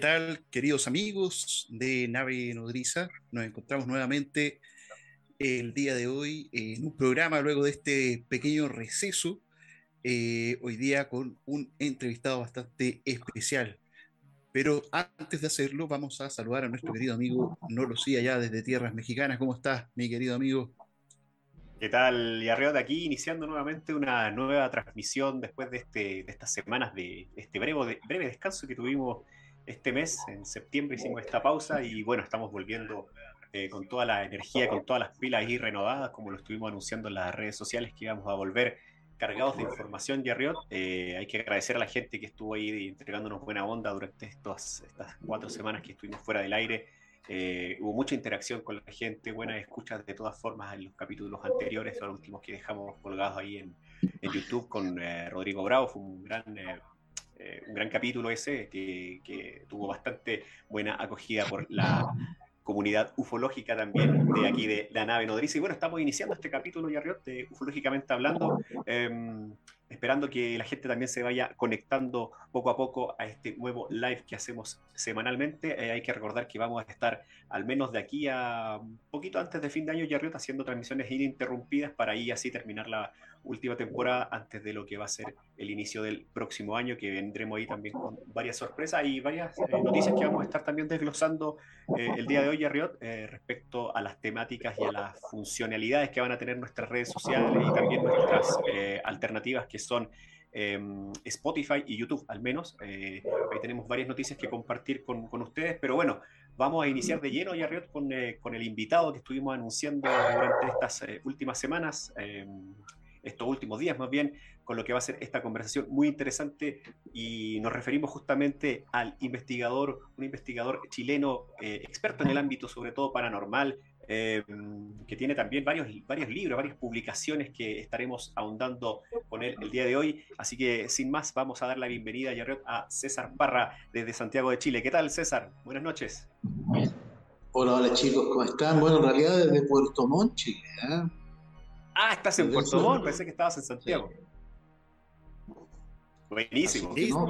¿Qué tal, queridos amigos de Nave Nodriza? Nos encontramos nuevamente el día de hoy en un programa luego de este pequeño receso. eh, hoy día con un entrevistado bastante especial. Pero antes de hacerlo, vamos a saludar a nuestro querido amigo Nolo Sí, allá desde Tierras Mexicanas. ¿Cómo estás, mi querido amigo? ¿Qué tal, Yarriot? Aquí iniciando nuevamente una nueva transmisión después de, este, de estas semanas de este breve, breve descanso que tuvimos este mes. En septiembre hicimos esta pausa y bueno, estamos volviendo eh, con toda la energía, con todas las pilas ahí renovadas, como lo estuvimos anunciando en las redes sociales, que íbamos a volver cargados de información, Yarriot. Eh, hay que agradecer a la gente que estuvo ahí entregándonos buena onda durante estos, estas cuatro semanas que estuvimos fuera del aire. Eh, hubo mucha interacción con la gente, buenas escuchas de todas formas en los capítulos anteriores, los últimos que dejamos colgados ahí en, en YouTube con eh, Rodrigo Bravo. Fue un gran, eh, un gran capítulo ese que, que, tuvo bastante buena acogida por la comunidad ufológica también de aquí de la nave nodriza. Y bueno, estamos iniciando este capítulo, Yarriot, de ufológicamente hablando. Eh, esperando que la gente también se vaya conectando poco a poco a este nuevo live que hacemos semanalmente. Eh, hay que recordar que vamos a estar al menos de aquí a un poquito antes de fin de año, Yarriot, haciendo transmisiones ininterrumpidas para ahí así terminar la última temporada antes de lo que va a ser el inicio del próximo año, que vendremos ahí también con varias sorpresas y varias eh, noticias que vamos a estar también desglosando eh, el día de hoy, Yarriot, eh, respecto a las temáticas y a las funcionalidades que van a tener nuestras redes sociales y también nuestras eh, alternativas que son eh, Spotify y YouTube al menos. Eh, ahí tenemos varias noticias que compartir con, con, ustedes, pero bueno, vamos a iniciar de lleno, Yarriot, con, eh, con el invitado que estuvimos anunciando durante estas eh, últimas semanas, estos últimos días más bien, con lo que va a ser esta conversación muy interesante y nos referimos justamente al investigador, un investigador chileno eh, experto en el ámbito sobre todo paranormal, eh, que tiene también varios, varios libros, varias publicaciones que estaremos ahondando con él el día de hoy. Así que sin más, vamos a dar la bienvenida a César Parra desde Santiago de Chile. ¿Qué tal, César? Buenas noches. Hola, hola chicos, ¿cómo están? Bueno, en realidad desde Puerto Montt, Chile. ¿eh? Ah, estás en Puerto Montt, pensé que estabas en Santiago. Sí. Buenísimo. No,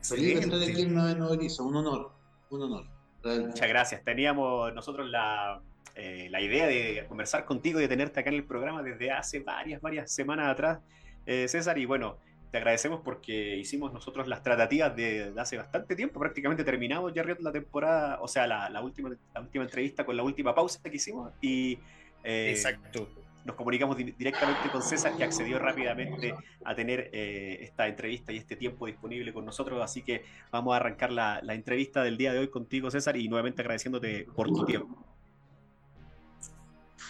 Feliz de estar aquí en Nodriza, un honor, un honor. Muchas gracias. Teníamos nosotros la, eh, la idea de conversar contigo y de tenerte acá en el programa desde hace varias, varias semanas atrás, eh, César, y bueno, te agradecemos porque hicimos nosotros las tratativas de, de hace bastante tiempo, prácticamente terminamos ya la temporada, o sea, la, la, última, la última entrevista con la última pausa que hicimos y... Eh, Exacto nos comunicamos di directamente con César, que accedió rápidamente a tener eh, esta entrevista y este tiempo disponible con nosotros. Así que vamos a arrancar la, la, entrevista del día de hoy contigo, César, y nuevamente agradeciéndote por tu tiempo.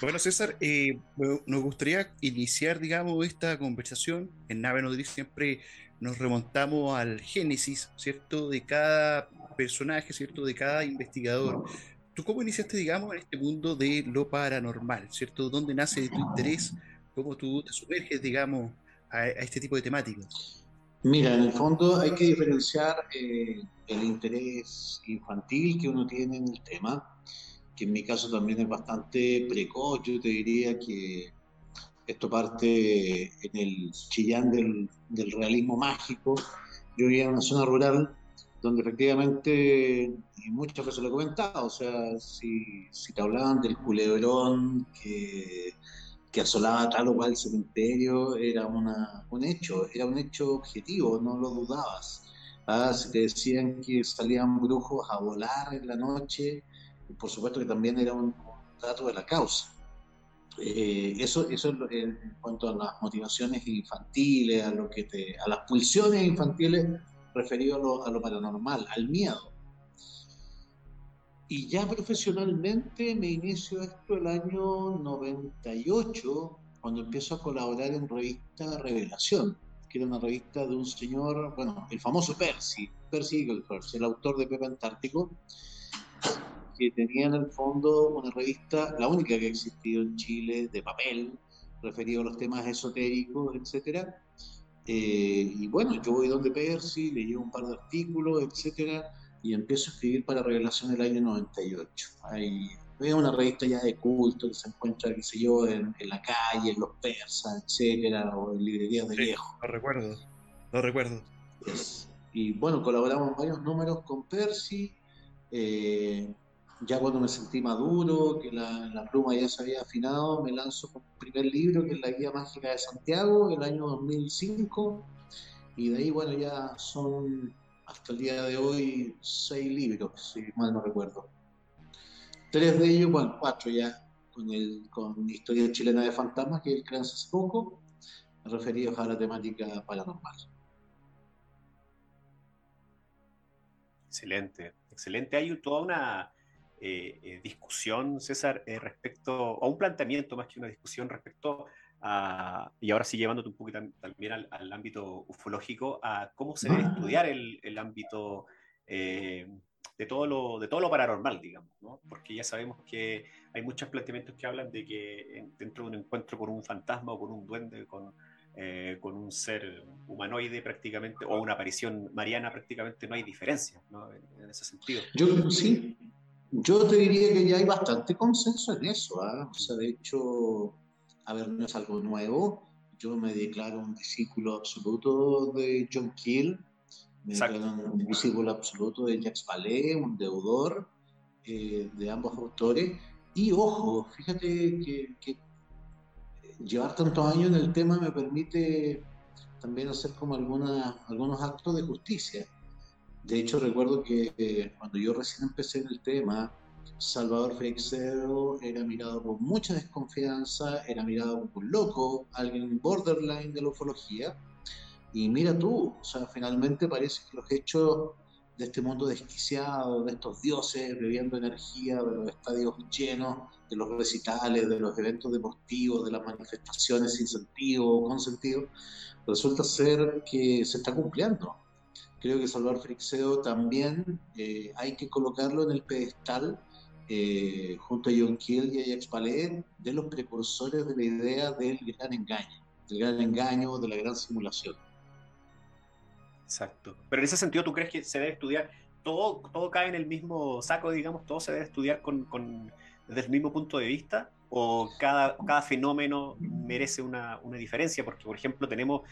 Bueno, César, eh, nos gustaría iniciar, digamos, esta conversación. En Nave Nodriz siempre nos remontamos al génesis, ¿cierto?, de cada personaje, ¿cierto?, de cada investigador. ¿Tú cómo iniciaste, digamos, en este mundo de lo paranormal, ¿cierto? ¿Dónde nace tu interés? ¿Cómo tú te sumerges, digamos, a, este tipo de temáticas? Mira, en el fondo hay que diferenciar eh, el interés infantil que uno tiene en el tema, que en mi caso también es bastante precoz. Yo te diría que esto parte en el chillán del, del realismo mágico. Yo vivía en una zona rural donde efectivamente, y muchas veces lo he comentado, o sea, si, si te hablaban del culebrón que, que, asolaba tal o cual cementerio, era una, un hecho, era un hecho objetivo, no lo dudabas. ¿ah? Si te decían que salían brujos a volar en la noche, por supuesto que también era un, dato de la causa. Eh, eso, eso en cuanto a las motivaciones infantiles, a, lo que te, a las pulsiones infantiles referido a lo, paranormal, al miedo. Y ya profesionalmente me inicio esto el año 98, cuando empiezo a colaborar en revista Revelación, que era una revista de un señor, bueno, el famoso Percy, Percy Eaglehurst, el autor de Pepe Antártico. que tenía en el fondo una revista, la única que ha existido en Chile, de papel, referido a los temas esotéricos, etcétera. Eh, y bueno, yo voy donde Percy, le llevo un par de artículos, etcétera, y empiezo a escribir para Revelación del año 98. Hay, es una revista ya de culto que se encuentra, qué sé yo, en, la calle, en los persas, etcétera, o en librerías de viejo. Lo recuerdo, lo recuerdo. Y bueno, colaboramos en varios números con Percy. Eh, ya cuando me sentí maduro, que la, la, pluma ya se había afinado, me lanzo con el primer libro, que es la Guía Mágica de Santiago, el año 2005. Y de ahí, bueno, ya son hasta el día de hoy seis libros, si mal no recuerdo. Tres de ellos, bueno, cuatro ya, con, el, con Historia Chilena de Fantasmas, que es el que hace poco, referidos a la temática paranormal. Excelente, excelente. Hay toda una discusión, César, eh, respecto, a un planteamiento más que una discusión respecto a, y ahora sí llevándote un poquito también al, ámbito ufológico, a cómo se debe estudiar el, el ámbito de, todo lo, de todo lo paranormal, digamos, ¿no? porque ya sabemos que hay muchos planteamientos que hablan de que dentro de un encuentro con un fantasma o con un duende, con eh, con un ser humanoide prácticamente, o una aparición mariana prácticamente no hay diferencia ¿no? en, ese sentido. Yo sí, yo te diría que ya hay bastante consenso en eso. ¿ah? O sea, de hecho, a ver, no es algo nuevo. Yo me declaro un discípulo absoluto de John Keel, me declaro un discípulo absoluto de Jacques Vallée, un deudor eh, de ambos autores. Y ojo, fíjate que, que llevar tantos años en el tema me permite también hacer como alguna, algunos actos de justicia. De hecho, recuerdo que eh, cuando yo recién empecé en el tema, Salvador Freixedo era mirado con mucha desconfianza, era mirado como un loco, alguien borderline de la ufología. Y mira tú, o sea, finalmente parece que los hechos de este mundo desquiciado, de estos dioses bebiendo energía, de los estadios llenos, de los recitales, de los eventos deportivos, de las manifestaciones sin sentido o con sentido, resulta ser que se está cumpliendo. Creo que Salvador Frixeo también eh, hay que colocarlo en el pedestal eh, junto a John Kiel y a Jacques de los precursores de la idea del gran engaño, del gran engaño, de la gran simulación. Exacto. Pero en ese sentido, ¿tú crees que se debe estudiar? Todo, todo cae en el mismo saco, digamos, todo se debe estudiar con, con desde el mismo punto de vista o cada, cada fenómeno merece una, una diferencia? Porque, por ejemplo, tenemos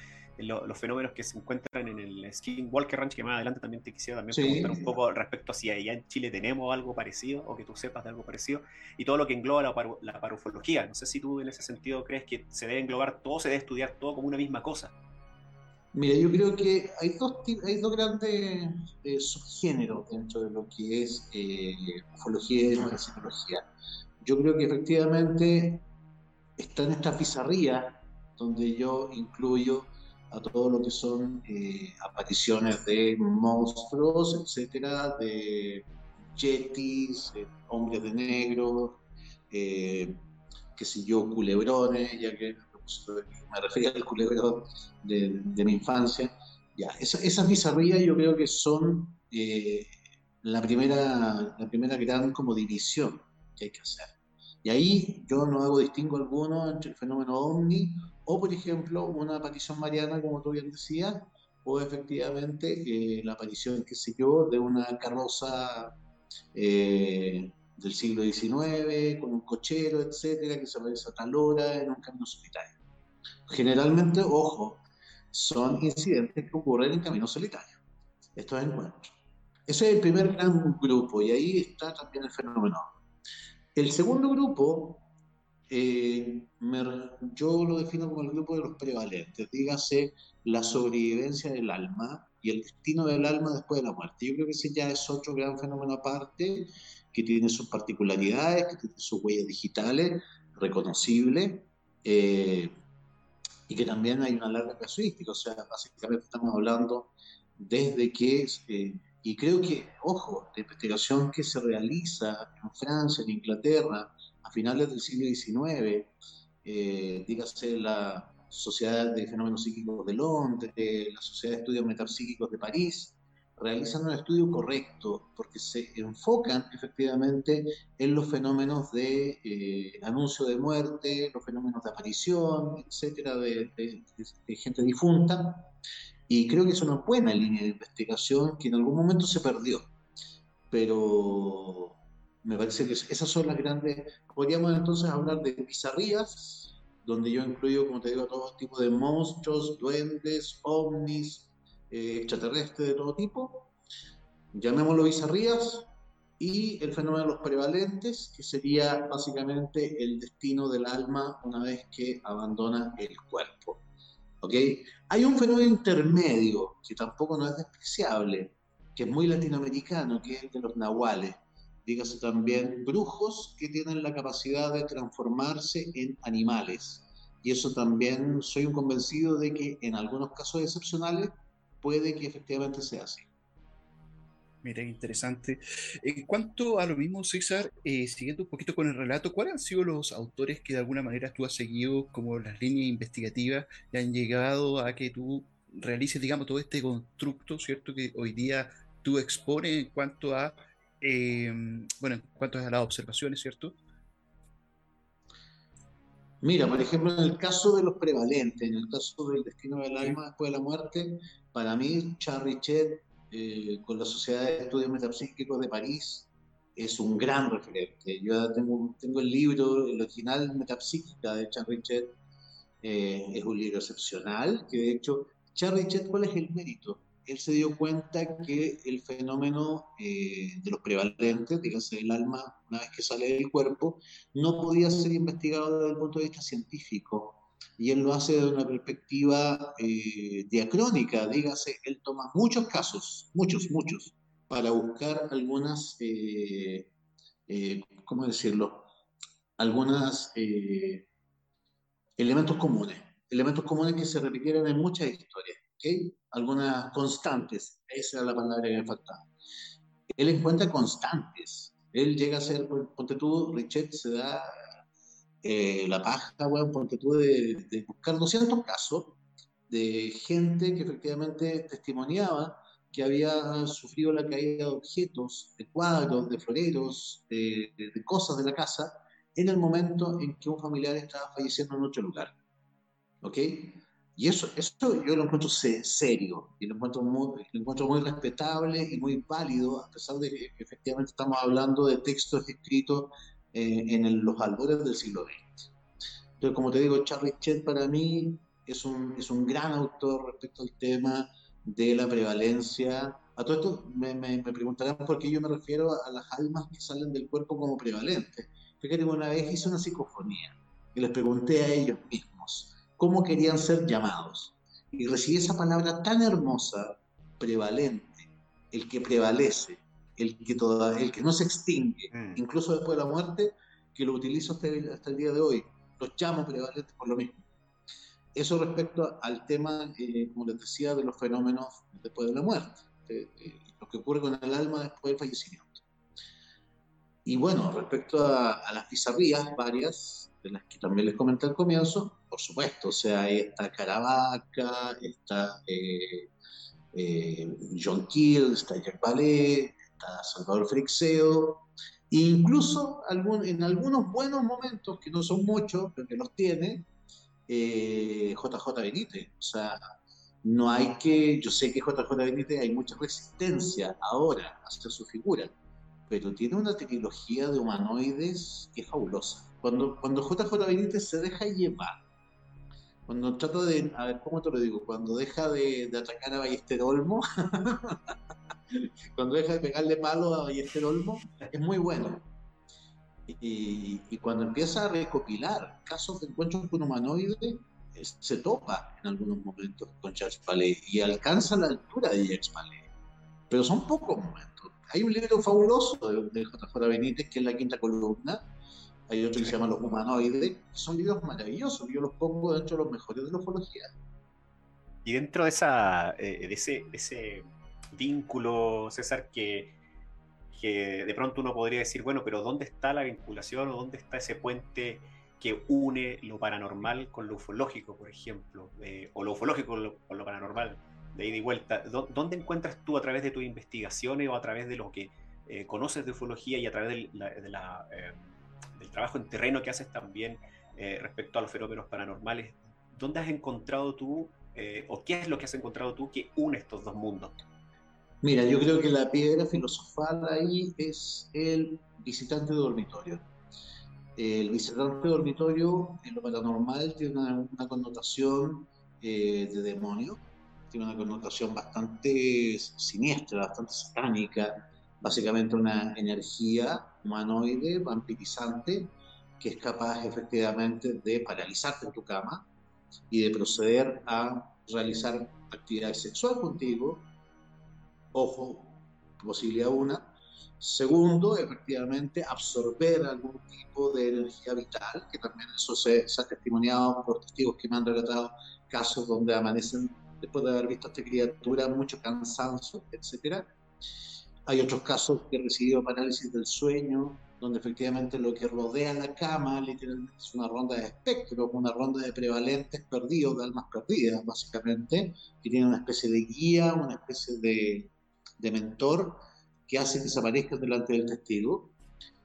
los fenómenos que se encuentran en el Skinwalker Ranch, que más adelante también te quisiera también preguntar un poco respecto a si allá en Chile tenemos algo parecido o que tú sepas de algo parecido, y todo lo que engloba la, la parufología. No sé si tú en ese sentido crees que se debe englobar todo, se debe estudiar todo como una misma cosa. Mira, yo creo que hay dos, hay dos grandes eh, subgéneros dentro de lo que es eh, ufología y psicología yo creo que efectivamente está en esta pizarría donde yo incluyo a todo lo que son eh, apariciones de monstruos, etcétera, de yetis, hombres de negro, eh, qué sé yo, culebrones, ya que me refería al culebrón de, mi infancia. Ya, esa, esas bizarrías yo creo que son eh, la, primera, la primera gran como división que hay que hacer. Y ahí yo no hago distingo alguno entre el fenómeno ovni o, por ejemplo, una aparición mariana, como tú bien decías, o efectivamente eh, la aparición, qué sé yo, de una carroza eh, del siglo XIX, con un cochero, etcétera, que se aparece a tal hora en un camino solitario. Generalmente, ojo, son incidentes que ocurren en camino solitario. Estos encuentros. Ese es el primer gran grupo, y ahí está también el fenómeno. El segundo grupo, eh, yo lo defino como el grupo de los prevalentes, dígase la sobrevivencia del alma y el destino del alma después de la muerte. Yo creo que ese ya es otro gran fenómeno aparte, que tiene sus particularidades, que tiene sus huellas digitales reconocibles, eh, y que también hay una larga casuística, o sea, básicamente estamos hablando desde que... Eh, y creo que, ojo, la investigación que se realiza en Francia, en Inglaterra, finales del siglo XIX, eh, dígase la Sociedad de Fenómenos Psíquicos de Londres, la Sociedad de Estudios Metapsíquicos de París, realizan un estudio correcto, porque se enfocan efectivamente en los fenómenos de eh, anuncio de muerte, los fenómenos de aparición, etcétera, de, gente difunta. Y creo que es una buena línea de investigación que en algún momento se perdió. Pero me parece que esas son las grandes. Podríamos entonces hablar de pizarrías, donde yo incluyo, como te digo, todo tipo de monstruos, duendes, ovnis, eh, extraterrestre de todo tipo, llamémoslo bizarrías, y el fenómeno de los prevalentes, que sería básicamente el destino del alma una vez que abandona el cuerpo. ¿Ok? Hay un fenómeno intermedio que tampoco no es despreciable, que es muy latinoamericano, que es el de los nahuales. Dígase también brujos que tienen la capacidad de transformarse en animales. Y eso también soy un convencido de que en algunos casos excepcionales puede que efectivamente sea así. Mira, interesante. En cuanto a lo mismo, César, eh, siguiendo un poquito con el relato, ¿cuáles han sido los autores que de alguna manera tú has seguido como las líneas investigativas que han llegado a que tú realices, digamos, todo este constructo, ¿cierto? Que hoy día tú expones en cuanto a, em, bueno, en cuanto a las observaciones, ¿cierto? Mira, por ejemplo, en el caso de los prevalentes, en el caso del destino del alma después de la muerte, para mí, Charles Richet, eh, con la Sociedad de Estudios Metapsíquicos de París, es un gran referente. Yo tengo, tengo el libro, el original Metapsíquica de Charles Richet, eh, es un libro excepcional, que de hecho, Charles ¿cuál es el mérito? Él se dio cuenta que el fenómeno eh, de los prevalentes, dígase el alma, una vez que sale del cuerpo, no podía ser investigado desde el punto de vista científico y él lo hace desde una perspectiva eh, diacrónica, dígase, él toma muchos casos, muchos, muchos, para buscar algunas, eh, eh, ¿cómo decirlo? Algunas elementos comunes, elementos comunes que se repitieron en muchas historias, ¿okay? algunas constantes, esa era la palabra que me faltaba. Él encuentra constantes, él llega a ser, ponte tú, Richet se da eh, la paja, bueno, porque tuve de, buscar 200 casos de gente que efectivamente testimoniaba que había sufrido la caída de objetos, de cuadros, de floreros, de, cosas de la casa, en el momento en que un familiar estaba falleciendo en otro lugar. ¿Ok? Y eso, eso yo lo encuentro serio, y lo encuentro, muy, lo encuentro muy respetable y muy válido, a pesar de que efectivamente estamos hablando de textos escritos eh, en los albores del siglo XX. Entonces, como te digo, Charlie Chet para mí es un, es un gran autor respecto al tema de la prevalencia. A todo esto me, me, preguntarán por qué yo me refiero a las almas que salen del cuerpo como prevalentes. Fíjate, una vez hice una psicofonía y les pregunté a ellos mismos cómo querían ser llamados. Y recibí esa palabra tan hermosa, prevalente, el que prevalece, el que, toda, el que no se extingue, mm. incluso después de la muerte, que lo utilizo hasta el, día de hoy. Los llamo prevalentes por lo mismo. Eso respecto al tema, eh, como les decía, de los fenómenos después de la muerte, lo que ocurre con el alma después del fallecimiento. Y bueno, respecto a, las pizarrías, varias, de las que también les comenté al comienzo, por supuesto, o sea, está Caravaca, está eh, eh, John Keel, está Jack Ballet, Salvador Frixeo, incluso algún, en algunos buenos momentos, que no son muchos, pero que los tiene, JJ eh, Benítez. O sea, no hay que, yo sé que JJ Benítez hay mucha resistencia ahora hacia su figura, pero tiene una tecnología de humanoides que es fabulosa. Cuando, cuando JJ Benítez se deja llevar, cuando trata de, a ver, ¿cómo te lo digo? Cuando deja de, de atacar a Ballester Olmo, cuando deja de pegarle palo a Ballester Olmo, es muy bueno. Y, cuando empieza a recopilar casos de encuentros con humanoides, se topa en algunos momentos con Charles Palais y alcanza la altura de Jacques Palais. Pero son pocos momentos. Hay un libro fabuloso de, JJ Benítez, que es La Quinta Columna. Hay otro que se llama Los Humanoides. Son libros maravillosos. Yo los pongo dentro de los mejores de la ufología. Y dentro de, esa, eh, de ese, de ese vínculo, César, que, que de pronto uno podría decir, bueno, pero ¿dónde está la vinculación o dónde está ese puente que une lo paranormal con lo ufológico, por ejemplo, eh, o lo ufológico con lo, paranormal? de ida y vuelta. ¿Dónde encuentras tú a través de tus investigaciones o a través de lo que eh, conoces de ufología y a través del, eh, del trabajo en terreno que haces también eh, respecto a los fenómenos paranormales? ¿Dónde has encontrado tú o qué es lo que has encontrado tú que une estos dos mundos? Mira, yo creo que la piedra filosofal ahí es el visitante de dormitorio. El visitante de dormitorio en lo paranormal tiene una, connotación de demonio, tiene una connotación bastante siniestra, bastante satánica, básicamente una energía humanoide, vampirizante, que es capaz efectivamente de paralizarte en tu cama y de proceder a realizar actividad sexual contigo. Ojo, posibilidad una. Segundo, efectivamente, absorber algún tipo de energía vital, que también eso se, se ha testimoniado por testigos que me han relatado casos donde amanecen después de haber visto a esta criatura, mucho cansancio, etc. Hay otros casos que he recibido parálisis del sueño, donde efectivamente lo que rodea la cama literalmente es una ronda de espectros, una ronda de prevalentes perdidos, de almas perdidas, básicamente, que tiene una especie de guía, una especie de, mentor que hace que desaparezcan delante del testigo.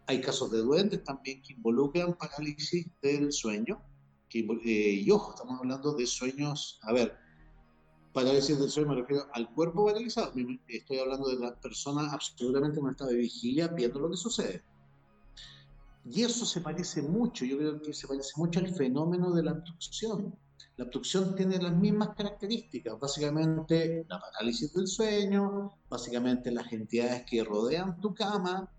Hay casos de duendes también que involucran parálisis del sueño. Que, eh, y ojo, estamos hablando de sueños, a ver, parálisis del sueño me refiero al cuerpo paralizado. Estoy hablando de la persona absolutamente en un estado de vigilia viendo lo que sucede. Y eso se parece mucho, yo creo que se parece mucho al fenómeno de la abducción. La abducción tiene las mismas características, básicamente la parálisis del sueño, básicamente las entidades que rodean tu cama.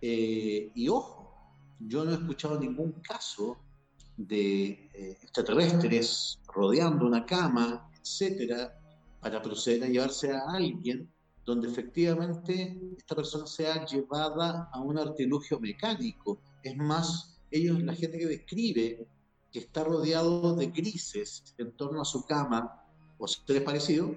Eh, y ojo, yo no he escuchado ningún caso de eh, extraterrestres rodeando una cama, etcétera, para proceder a llevarse a alguien donde efectivamente esta persona sea llevada a un artilugio mecánico. Es más, ellos, la gente que describe que está rodeado de grises en torno a su cama o seres parecidos,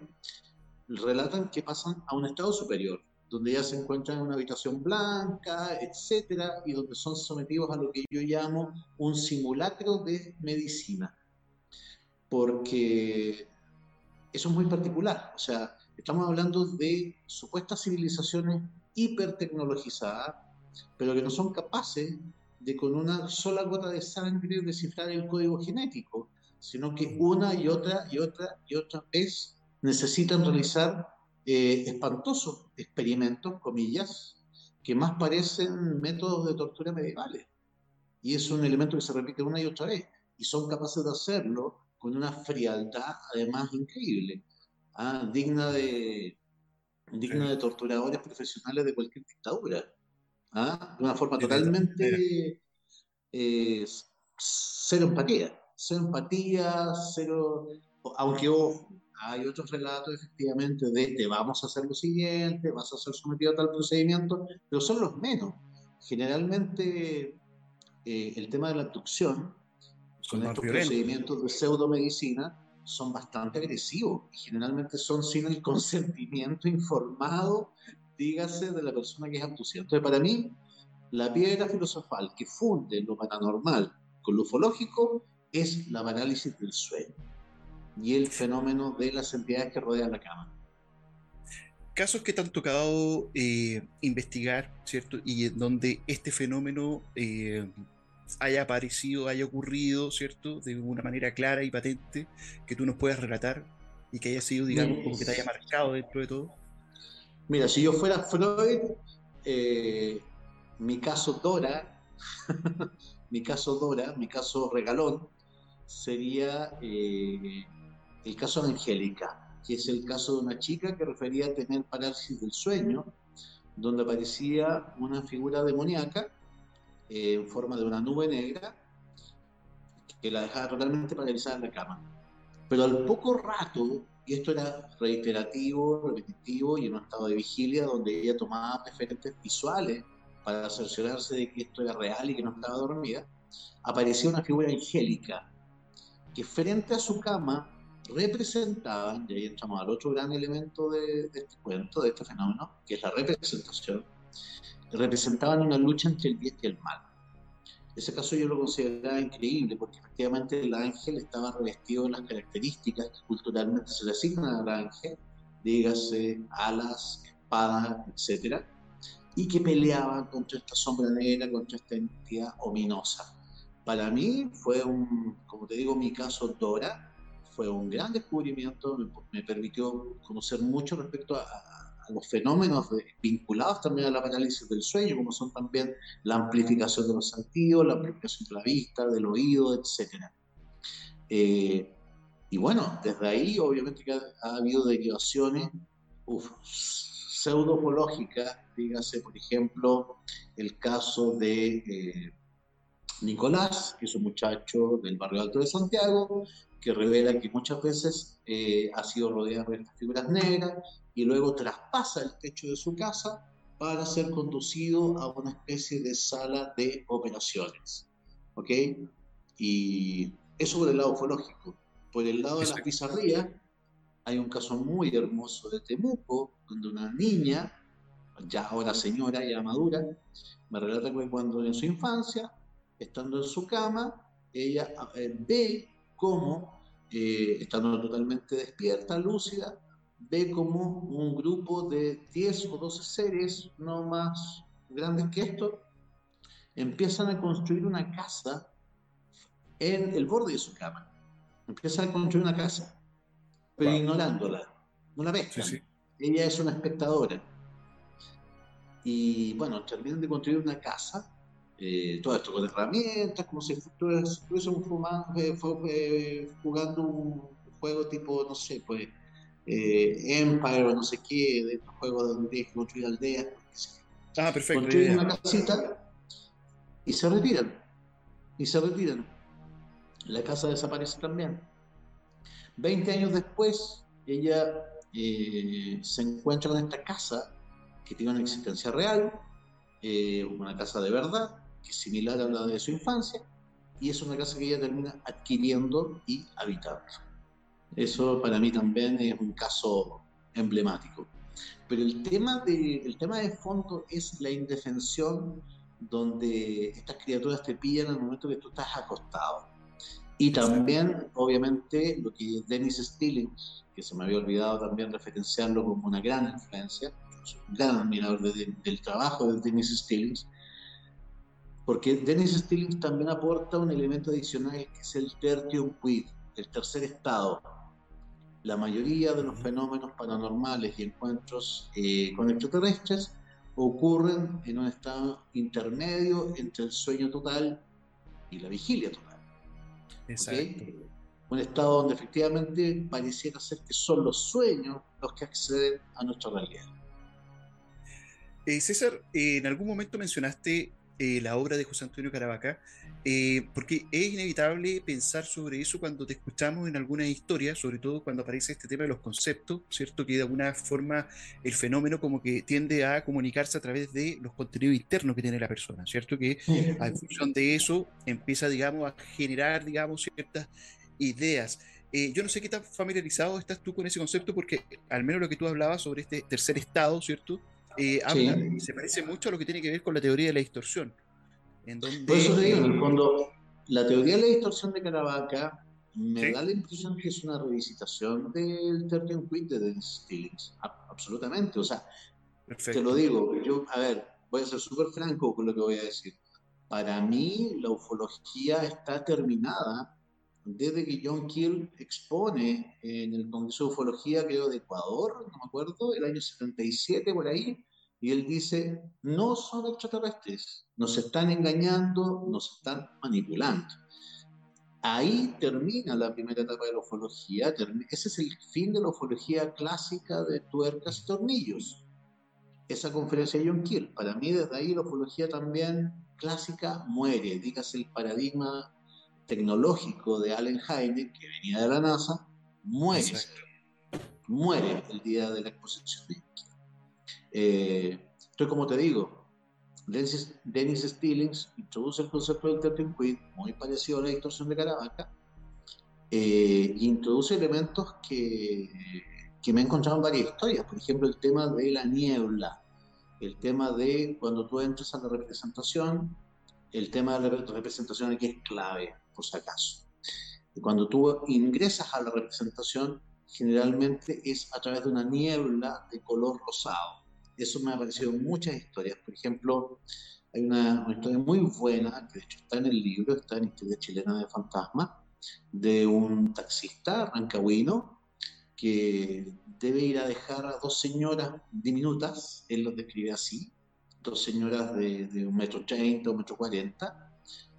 relatan que pasan a un estado superior, donde ya se encuentran en una habitación blanca, etcétera, y donde son sometidos a lo que yo llamo un simulacro de medicina. Porque eso es muy particular. O sea, estamos hablando de supuestas civilizaciones hipertecnologizadas, pero que no son capaces de con una sola gota de sangre descifrar el código genético, sino que una y otra y otra y otra vez necesitan realizar eh, espantosos experimentos, comillas, que más parecen métodos de tortura medievales. Y es un elemento que se repite una y otra vez. Y son capaces de hacerlo con una frialdad además increíble, ¿ah? digna, de, digna de torturadores profesionales de cualquier dictadura, ¿ah? de una forma totalmente eh, cero empatía, cero empatía, cero, aunque hay otros relatos efectivamente de te vamos a hacer lo siguiente, vas a ser sometido a tal procedimiento, pero son los menos. Generalmente eh, el tema de la abducción son estos procedimientos de pseudomedicina son bastante agresivos y generalmente son sin el consentimiento informado, dígase, de la persona que es abducida. Entonces, para mí, la piedra filosofal que funde lo paranormal con lo ufológico es la parálisis del sueño y el fenómeno de las entidades que rodean la cama. Casos que te han tocado eh, investigar, ¿cierto? Y donde este fenómeno eh, haya aparecido, haya ocurrido, ¿cierto? De una manera clara y patente, que tú nos puedas relatar y que haya sido, digamos, como que te haya marcado dentro de todo. Mira, si yo fuera Freud, eh, mi caso Dora, mi caso Dora, mi caso regalón, sería eh, el caso de Angélica, que es el caso de una chica que refería a tener parálisis del sueño, donde aparecía una figura demoníaca en forma de una nube negra que la dejaba totalmente paralizada en la cama. Pero al poco rato, y esto era reiterativo, repetitivo y en un estado de vigilia donde ella tomaba referentes visuales para cerciorarse de que esto era real y que no estaba dormida, apareció una figura angélica que frente a su cama representaba, y ahí entramos al otro gran elemento de, de este cuento, de este fenómeno, que es la representación, representaban una lucha entre el bien y el mal. Ese caso yo lo consideraba increíble porque efectivamente el ángel estaba revestido de las características que culturalmente se le asignan al ángel dígase alas, espadas, etcétera, y que peleaban contra esta sombra negra, contra esta entidad ominosa. Para mí fue un, como te digo, mi caso Dora, fue un gran descubrimiento, me, permitió conocer mucho respecto a, los fenómenos vinculados también a la parálisis del sueño, como son también la amplificación de los sentidos, la amplificación de la vista, del oído, etc. Eh, y bueno, desde ahí obviamente que ha, habido derivaciones pseudopológicas, dígase por ejemplo el caso de eh, Nicolás, que es un muchacho del barrio alto de Santiago, que revela que muchas veces eh, ha sido rodeado de estas figuras negras y luego traspasa el techo de su casa para ser conducido a una especie de sala de operaciones. ¿Ok? Y eso por el lado ufológico. Por el lado de las pizarrías, hay un caso muy hermoso de Temuco, donde una niña, ya ahora señora, ya madura, me relata que cuando en su infancia, estando en su cama, ella eh, ve cómo, eh, estando totalmente despierta, lúcida, ve como un grupo de 10 o 12 seres, no más grandes que esto, empiezan a construir una casa en el borde de su cama. Empiezan a construir una casa, pero ignorándola, no la ven. Ella es una espectadora. Y bueno, terminan de construir una casa eh, todo esto con herramientas, como si estuviesen eh, eh, jugando un juego tipo, no sé, pues Empire o no sé qué, de estos juegos donde tienes que construir aldeas. Ah, perfecto. Construyen una casita y se retiran. Y se retiran. La casa desaparece también. Veinte años después, ella se encuentra con esta casa que tiene una existencia real, una casa de verdad, que es similar a la de su infancia, y es una casa que ella termina adquiriendo y habitando. Eso para mí también es un caso emblemático. Pero el tema de, el tema de fondo es la indefensión donde estas criaturas te pillan en el momento que tú estás acostado. Y también, obviamente, lo que Dennis Stillings, que se me había olvidado también referenciarlo como una gran influencia, un gran admirador del trabajo de Dennis Stillings, porque Dennis Stillings también aporta un elemento adicional que es el tertium quid, el tercer estado. La mayoría de los fenómenos paranormales y encuentros eh, con extraterrestres ocurren en un estado intermedio entre el sueño total y la vigilia total. Exacto. Un estado donde efectivamente pareciera ser que son los sueños los que acceden a nuestra realidad. Eh, César, en algún momento mencionaste eh, la obra de José Antonio Caravaca, eh, porque es inevitable pensar sobre eso cuando te escuchamos en alguna historia, sobre todo cuando aparece este tema de los conceptos, ¿cierto? Que de alguna forma el fenómeno como que tiende a comunicarse a través de los contenidos internos que tiene la persona, ¿cierto? Que a función de eso empieza, digamos, a generar, digamos, ciertas ideas. Eh, yo no sé qué tan familiarizado estás tú con ese concepto, porque al menos lo que tú hablabas sobre este tercer estado, ¿cierto? Eh, se parece mucho a lo que tiene que ver con la teoría de la distorsión. En donde... Por eso te digo, en el fondo, la teoría de la distorsión de Caravaca me da la impresión que es una revisitación del Tertium Quid de Dennis Stillings. absolutamente. O sea, te lo digo, yo, a ver, voy a ser súper franco con lo que voy a decir. Para mí, la ufología está terminada desde que John Keel expone en el Congreso de Ufología, creo, de Ecuador, no me acuerdo, el año 77 por ahí, y él dice, no son extraterrestres, nos están engañando, nos están manipulando. Ahí termina la primera etapa de la ufología, ese es el fin de la ufología clásica de tuercas y tornillos. Esa conferencia de John Keel, para mí desde ahí la ufología también clásica muere, dígase el paradigma tecnológico de Allen Hynek, que venía de la NASA, muere. Muere el día de la exposición de eh, entonces, como te digo, Dennis, Dennis Stillings introduce el concepto del tertium quid, muy parecido a la distorsión de Caravaca, eh, introduce elementos que, que me he encontrado en varias historias. Por ejemplo, el tema de la niebla, el tema de cuando tú entras a la representación, el tema de la representación aquí es clave por si acaso. Y cuando tú ingresas a la representación, generalmente es a través de una niebla de color rosado. Eso me ha parecido en muchas historias. Por ejemplo, hay una, historia muy buena, que de hecho está en el libro, está en Historia Chilena de Fantasma, de un taxista rancagüino que debe ir a dejar a dos señoras diminutas, él los describe así, dos señoras de, de un metro treinta, un metro cuarenta,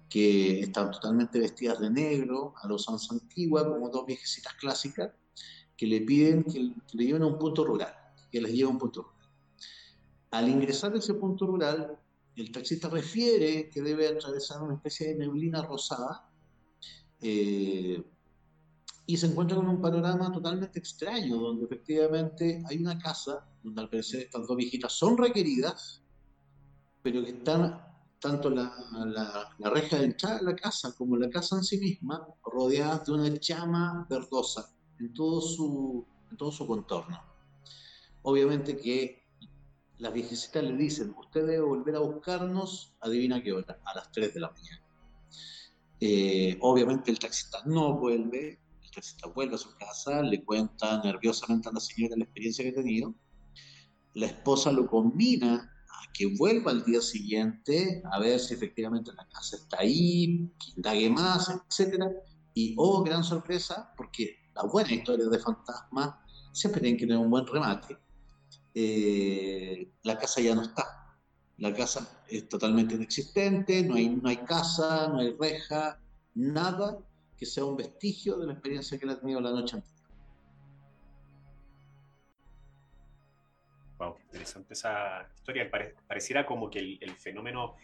que están totalmente vestidas de negro, a los usanza antigua, como dos viejecitas clásicas, que le piden que, le lleven a un punto rural, que les lleve a un punto rural. Al ingresar a ese punto rural, el taxista refiere que debe atravesar una especie de neblina rosada eh, y se encuentra con un panorama totalmente extraño, donde efectivamente hay una casa donde al parecer estas dos viejitas son requeridas, pero que están tanto la, la, reja de entrada a la casa como la casa en sí misma rodeadas de una llama verdosa en todo su, en todo su contorno. Obviamente que las viejecitas le dicen, usted debe volver a buscarnos, adivina qué hora, a las 3 de la mañana. Eh, obviamente el taxista no vuelve, el taxista vuelve a su casa, le cuenta nerviosamente a la señora la experiencia que ha tenido. La esposa lo combina que vuelva al día siguiente a ver si efectivamente la casa está ahí, que indague más, etc. Y, oh, gran sorpresa, porque las buenas historias de fantasmas siempre tienen que tener un buen remate. Eh, la casa ya no está. La casa es totalmente inexistente, no hay, no hay casa, no hay reja, nada que sea un vestigio de la experiencia que él ha tenido la noche anterior. Wow, qué interesante esa historia. pareciera como que el, fenómeno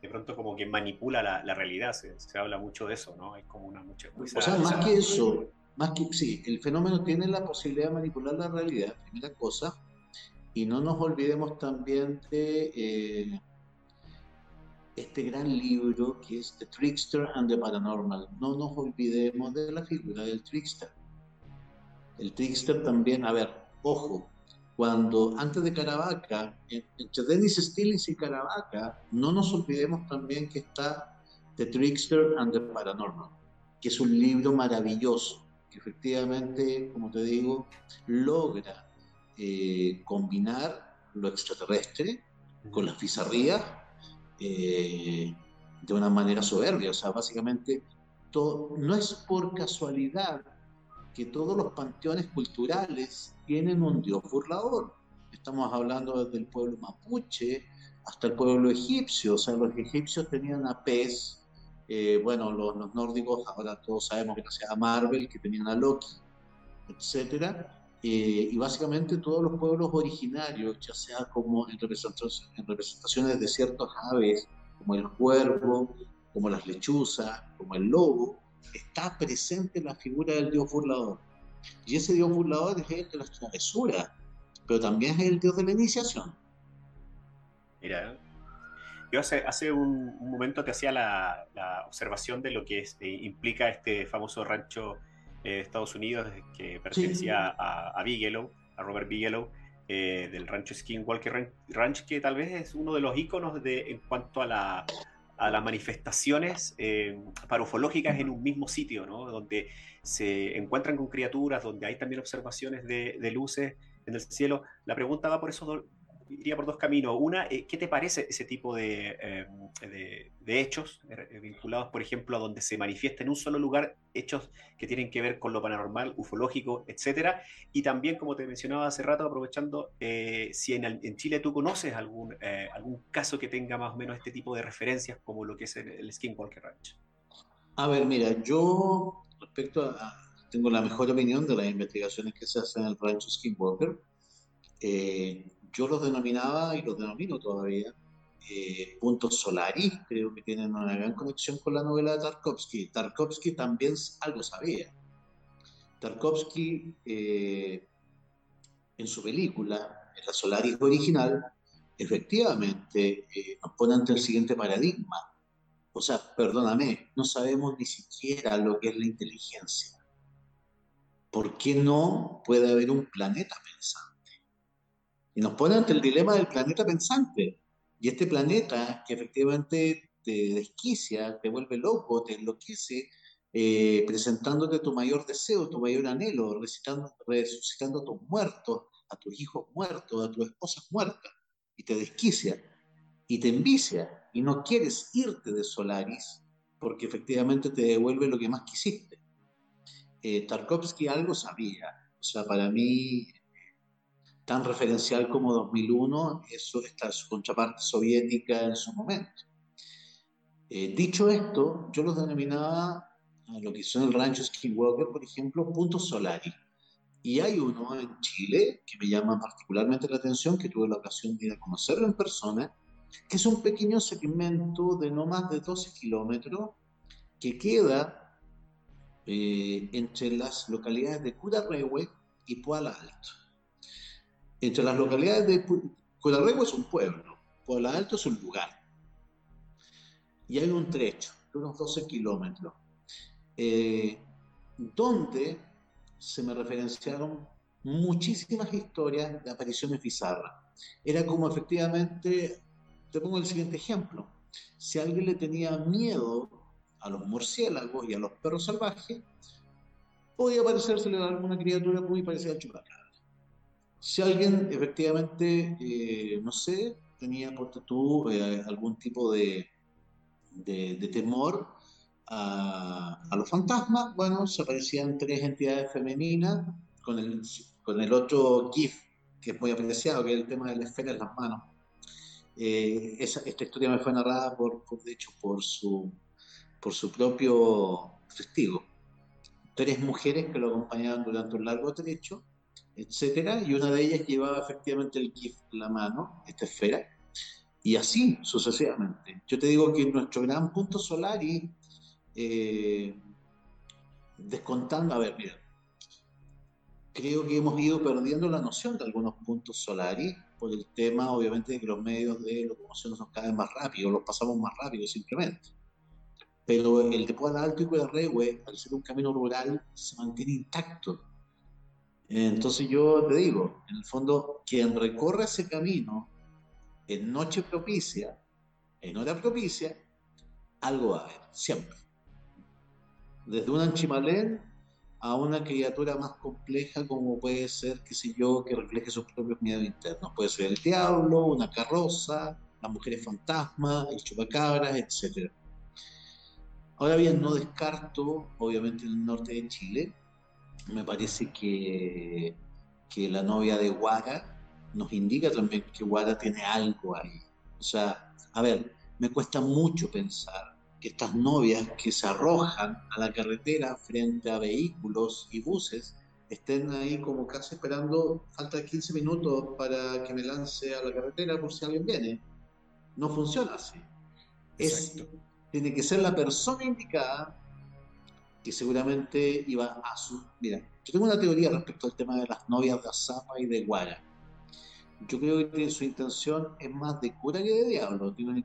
de pronto como que manipula la, realidad. Se, habla mucho de eso, ¿no? Hay como una mucha. o sea, más que eso, más que sí, el fenómeno tiene la posibilidad de manipular la realidad, primera cosa. Y no nos olvidemos también de eh, este gran libro que es The Trickster and the Paranormal. No nos olvidemos de la figura del trickster. El trickster también, a ver, ojo, cuando antes de Caravaca, entre Dennis Stillings y Caravaca, no nos olvidemos también que está The Trickster and the Paranormal, que es un libro maravilloso, que efectivamente, como te digo, logra eh, combinar lo extraterrestre con las pizarrías eh, de una manera soberbia. O sea, básicamente, no es por casualidad que todos los panteones culturales tienen un dios burlador. Estamos hablando desde el pueblo mapuche hasta el pueblo egipcio. O sea, los egipcios tenían a Pez, eh, bueno, los, los, nórdicos, ahora todos sabemos gracias a Marvel, que tenían a Loki, etcétera eh, y básicamente todos los pueblos originarios, ya sea como en representaciones, de ciertos aves, como el cuervo, como las lechuzas, como el lobo, está presente la figura del dios burlador. Y ese dios burlador es el de las travesuras, pero también es el dios de la iniciación. Mira, yo hace, hace un, momento te hacía la, observación de lo que eh, implica este famoso rancho eh, Estados Unidos, que pertenecía a, Bigelow, a Robert Bigelow, eh, del rancho Skinwalker Ranch, que tal vez es uno de los iconos de, en cuanto a, la, a las manifestaciones eh, parofológicas en un mismo sitio, ¿no? donde se encuentran con criaturas, donde hay también observaciones de, luces en el cielo. La pregunta va por esos iría por dos caminos. Una, eh, ¿qué te parece ese tipo de, em, de, hechos eh, vinculados, por ejemplo, a donde se manifiesta en un solo lugar hechos que tienen que ver con lo paranormal, ufológico, etcétera? Y también, como te mencionaba hace rato, aprovechando, eh, si en, Chile tú conoces algún, algún caso que tenga más o menos este tipo de referencias, como lo que es el, Skinwalker Ranch. A ver, mira, yo respecto a, tengo la mejor opinión de las investigaciones que se hacen en el rancho Skinwalker. Eh, yo los denominaba y los denomino todavía eh, puntos solaris, creo que tienen una gran conexión con la novela de Tarkovsky. Tarkovsky también algo sabía. Tarkovsky, eh, en su película, en la Solaris original, efectivamente eh, nos pone ante el siguiente paradigma. O sea, perdóname, no sabemos ni siquiera lo que es la inteligencia. ¿Por qué no puede haber un planeta pensando? Y nos pone ante el dilema del planeta pensante. Y este planeta que efectivamente te desquicia, te vuelve loco, te enloquece, eh, presentándote tu mayor deseo, tu mayor anhelo, resucitando a tus muertos, a tus hijos muertos, a tus esposas muertas, y te desquicia y te envicia y no quieres irte de Solaris porque efectivamente te devuelve lo que más quisiste. Eh, Tarkovsky algo sabía, o sea, para mí tan referencial como 2001, eso está su contraparte soviética en su momento. Eh, dicho esto, yo los denominaba a lo que son el rancho Skinwalker, por ejemplo, puntos Solari. Y hay uno en Chile que me llama particularmente la atención, que tuve la ocasión de ir a conocerlo en persona, que es un pequeño segmento de no más de 12 kilómetros que queda eh, entre las localidades de Curarrehue y Puala Alto. Entre las localidades de Curarrehue es un pueblo, Puala Alto es un lugar. Y hay un trecho de unos 12 kilómetros, eh, donde se me referenciaron muchísimas historias de apariciones bizarras. Era como efectivamente, te pongo el siguiente ejemplo, si alguien le tenía miedo a los murciélagos y a los perros salvajes, podía parecérsele alguna criatura muy parecida al chupacabra. Si alguien efectivamente, eh, no sé, tenía por tú eh, algún tipo de, de, temor a, a, los fantasmas, bueno, se aparecían tres entidades femeninas con el, con el otro GIF que es muy apreciado, que es el tema de la esfera en las manos. Eh, esa, esta historia me fue narrada por, por, de hecho, por su, por su propio testigo. Tres mujeres que lo acompañaban durante un largo trecho, etcétera, y una de ellas llevaba efectivamente el GIF en la mano, esta esfera, y así sucesivamente. Yo te digo que nuestro gran punto solar y eh, descontando, a ver, mira, creo que hemos ido perdiendo la noción de algunos puntos solares por el tema, obviamente, de que los medios de locomoción nos caen más rápido, los pasamos más rápido simplemente. Pero el de Puebla Alto y Cuadrarehue, al ser un camino rural, se mantiene intacto. Entonces yo te digo, en el fondo, quien recorre ese camino en noche propicia, en hora propicia, algo va a haber, siempre. Desde un anchimalén a una criatura más compleja como puede ser, qué sé yo, que refleje sus propios miedos internos. Puede ser el diablo, una carroza, las mujeres fantasmas, el chupacabras, etc. Ahora bien, no descarto, obviamente en el norte de Chile, me parece que, que la novia de Guara nos indica también que Guara tiene algo ahí. O sea, a ver, me cuesta mucho pensar que estas novias que se arrojan a la carretera frente a vehículos y buses estén ahí como casi esperando, falta 15 minutos para que me lance a la carretera por si alguien viene. No funciona así. Es, tiene que ser la persona indicada que seguramente iba a su... Mira, yo tengo una teoría respecto al tema de las novias de Azapa y de Guara yo creo que su intención es más de cura que de diablo, tiene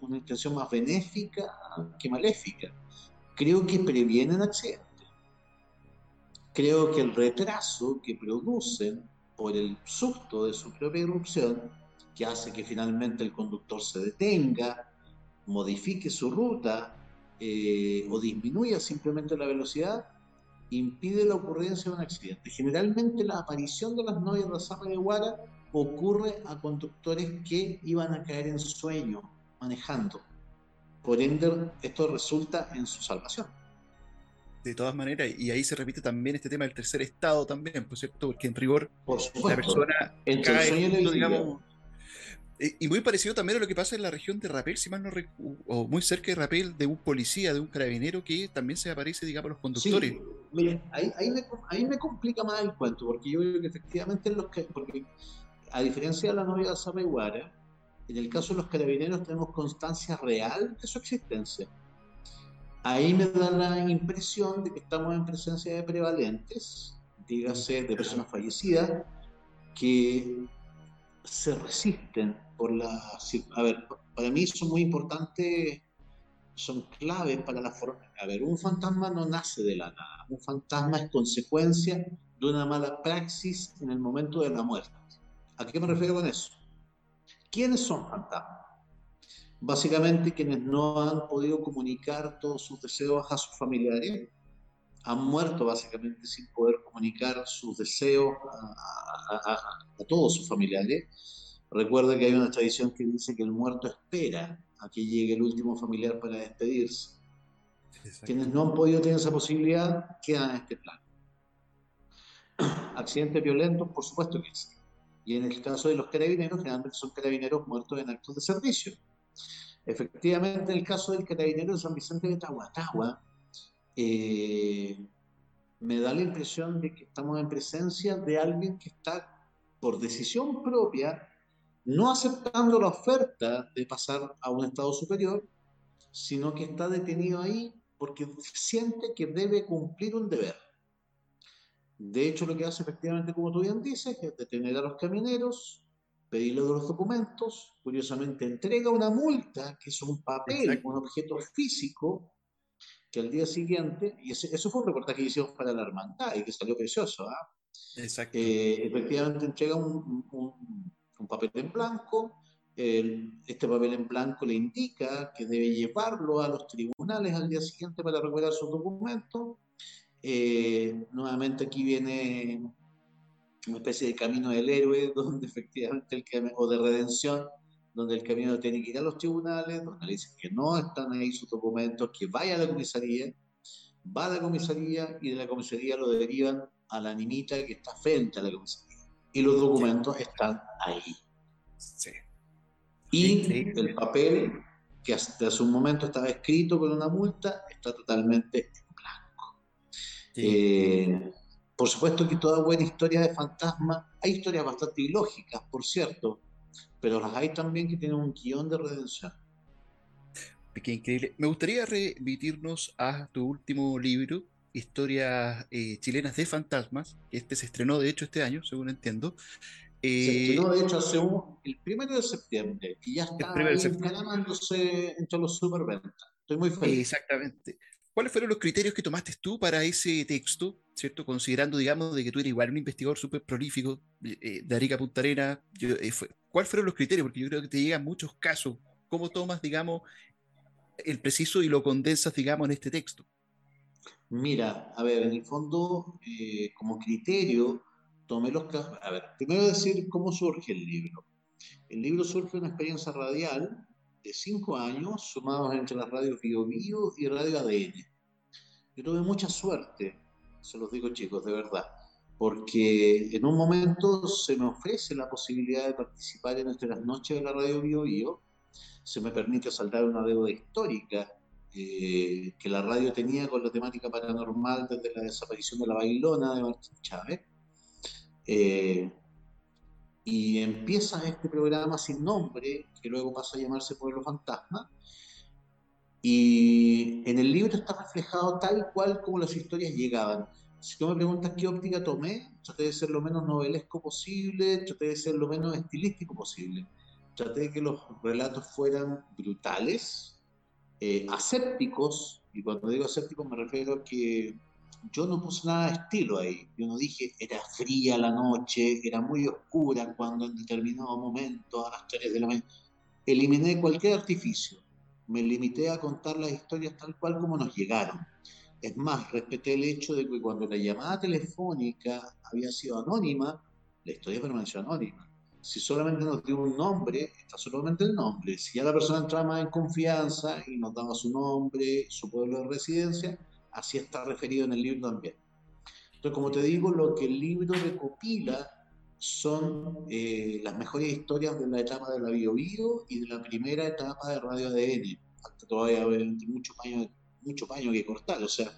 una, intención más benéfica que maléfica. Creo que previenen accidentes. Creo que el retraso que producen por el susto de su propia irrupción, que hace que finalmente el conductor se detenga, modifique su ruta eh, o disminuya simplemente la velocidad, impide la ocurrencia de un accidente. Generalmente la aparición de las novias de de Guara ocurre a conductores que iban a caer en sueño manejando. Por ende, esto resulta en su salvación. De todas maneras, y ahí se repite también este tema del tercer estado también, por cierto, porque en rigor la persona cae, digamos, y muy parecido también a lo que pasa en la región de Rapel, si mal no o muy cerca de Rapel, de un policía, de un carabinero que también se aparece, digamos, a los conductores. miren, ahí, ahí, me, complica más el cuento, porque yo creo que efectivamente los que, porque a diferencia de la novia de Zapehuara, en el caso de los carabineros tenemos constancia real de su existencia. Ahí me da la impresión de que estamos en presencia de prevalentes, dígase de personas fallecidas, que se resisten por la... A ver, para mí son muy importantes, son claves para la forma... A ver, un fantasma no nace de la nada, un fantasma es consecuencia de una mala praxis en el momento de la muerte. ¿A qué me refiero con eso? ¿Quiénes son fantasmas? Básicamente quienes no han podido comunicar todos sus deseos a sus familiares han muerto básicamente sin poder comunicar sus deseos a, todos sus familiares. Recuerda que hay una tradición que dice que el muerto espera a que llegue el último familiar para despedirse. Quienes no han podido tener esa posibilidad quedan en este plano. Accidentes violentos, por supuesto que sí. Y en el caso de los carabineros, generalmente son carabineros muertos en actos de servicio. Efectivamente, en el caso del carabinero de San Vicente de Tahuatahua, eh, me da la impresión de que estamos en presencia de alguien que está por decisión propia, no aceptando la oferta de pasar a un estado superior, sino que está detenido ahí porque siente que debe cumplir un deber. De hecho, lo que hace efectivamente, como tú bien dices, es detener a los camineros, pedirle los documentos, curiosamente entrega una multa, que es un papel, un objeto físico, que al día siguiente, y eso fue un reportaje que hicimos para la hermandad y que salió precioso, ¿ah? Exacto. Eh, efectivamente entrega un, un, papel en blanco, este papel en blanco le indica que debe llevarlo a los tribunales al día siguiente para recuperar sus documentos, eh, nuevamente aquí viene una especie de camino del héroe, donde efectivamente el o de redención, donde el camino tiene que ir a los tribunales, donde le dicen que no están ahí sus documentos, que vaya a la comisaría, va a la comisaría y de la comisaría lo derivan a la niñita que está frente a la comisaría. Y los documentos están ahí. Sí. Y el papel que hasta hace un momento estaba escrito con una multa está totalmente eh, por supuesto que toda buena historia de fantasma, hay historias bastante ilógicas, por cierto, pero las hay también que tienen un guion de redención. Qué increíble. Me gustaría remitirnos a tu último libro, Historias eh, chilenas de fantasmas. Este se estrenó, de hecho, este año, según entiendo. Eh, se estrenó, de hecho, hace el primero de septiembre y ya está ganándose entre los superventas. Estoy muy feliz. Exactamente. ¿Cuáles fueron los criterios que tomaste tú para ese texto, ¿cierto? Considerando, digamos, de que tú eres igual un investigador súper prolífico eh, de Arica Punta Arena, eh, ¿cuáles fueron los criterios? Porque yo creo que te llegan muchos casos. ¿Cómo tomas, digamos, el preciso y lo condensas, digamos, en este texto? Mira, a ver, en el fondo, eh, como criterio, tomé los casos. A ver, primero decir cómo surge el libro. El libro surge de una experiencia radial de cinco años, sumados entre las radios Bio, Bio y Radio ADN. Yo tuve mucha suerte, se los digo chicos, de verdad, porque en un momento se me ofrece la posibilidad de participar en Entre las Noches de la Radio Bio Bio, se me permite saldar una deuda histórica eh, que la radio tenía con la temática paranormal desde la desaparición de la bailona de Martín Chávez. Eh, y empieza este programa sin nombre, que luego pasa a llamarse Pueblo Fantasma, y en el libro está reflejado tal cual como las historias llegaban. Si tú me preguntas qué óptica tomé, traté de ser lo menos novelesco posible, traté de ser lo menos estilístico posible. Traté de que los relatos fueran brutales, eh, asépticos, y cuando digo asépticos me refiero a que yo no puse nada de estilo ahí. Yo no dije, era fría la noche, era muy oscura cuando en determinado momento, a las 3 de la mañana. Eliminé cualquier artificio. Me limité a contar las historias tal cual como nos llegaron. Es más, respeté el hecho de que cuando la llamada telefónica había sido anónima, la historia permaneció anónima. Si solamente nos dio un nombre, está solamente el nombre. Si ya la persona entraba en confianza y nos daba su nombre, su pueblo de residencia, así está referido en el libro también. Entonces, como te digo, lo que el libro recopila son eh, las mejores historias de la etapa de la Bio, Bio y de la primera etapa de Radio ADN. Hasta todavía hay mucho paño, mucho paño que cortar. O sea,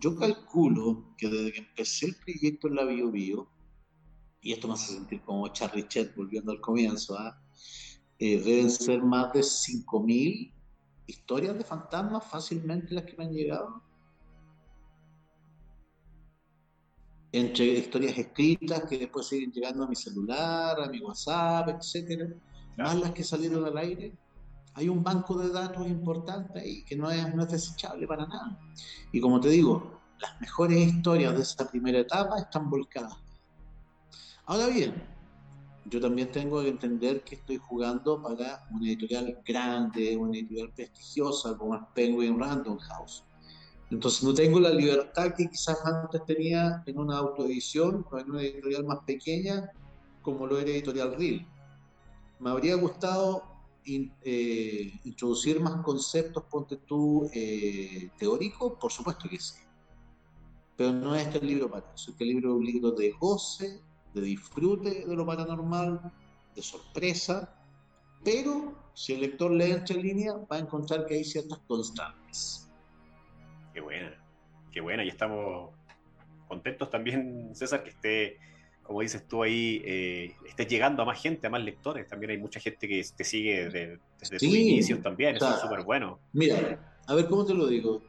yo calculo que desde que empecé el proyecto en la Bio, Bio y esto me hace sentir como Charlie Chet volviendo al comienzo, ¿ah? eh, deben ser más de 5.000 historias de fantasmas fácilmente las que me han llegado. Entre historias escritas que después siguen llegando a mi celular, a mi WhatsApp, etcétera, más las que salieron al aire. Hay un banco de datos importante ahí que no es, no es desechable para nada. Y como te digo, las mejores historias de esa primera etapa están volcadas. Ahora bien, yo también tengo que entender que estoy jugando para una editorial grande, una editorial prestigiosa como es Penguin Random House. Entonces no tengo la libertad que quizás antes tenía en una autoedición o en una editorial más pequeña como lo era Editorial Real. Me habría gustado eh, introducir más conceptos, ponte tú, eh, teóricos, por supuesto que sí. Pero no es este libro para eso. Este libro es un libro de goce, de disfrute de lo paranormal, de sorpresa, pero si el lector lee entre líneas va a encontrar que hay ciertas constantes. Qué buena, qué buena, y estamos contentos también, César, que esté, como dices tú ahí, eh, estés llegando a más gente, a más lectores. También hay mucha gente que te sigue desde, tus inicios también, eso es súper bueno. Mira, a ver, ¿cómo te lo digo?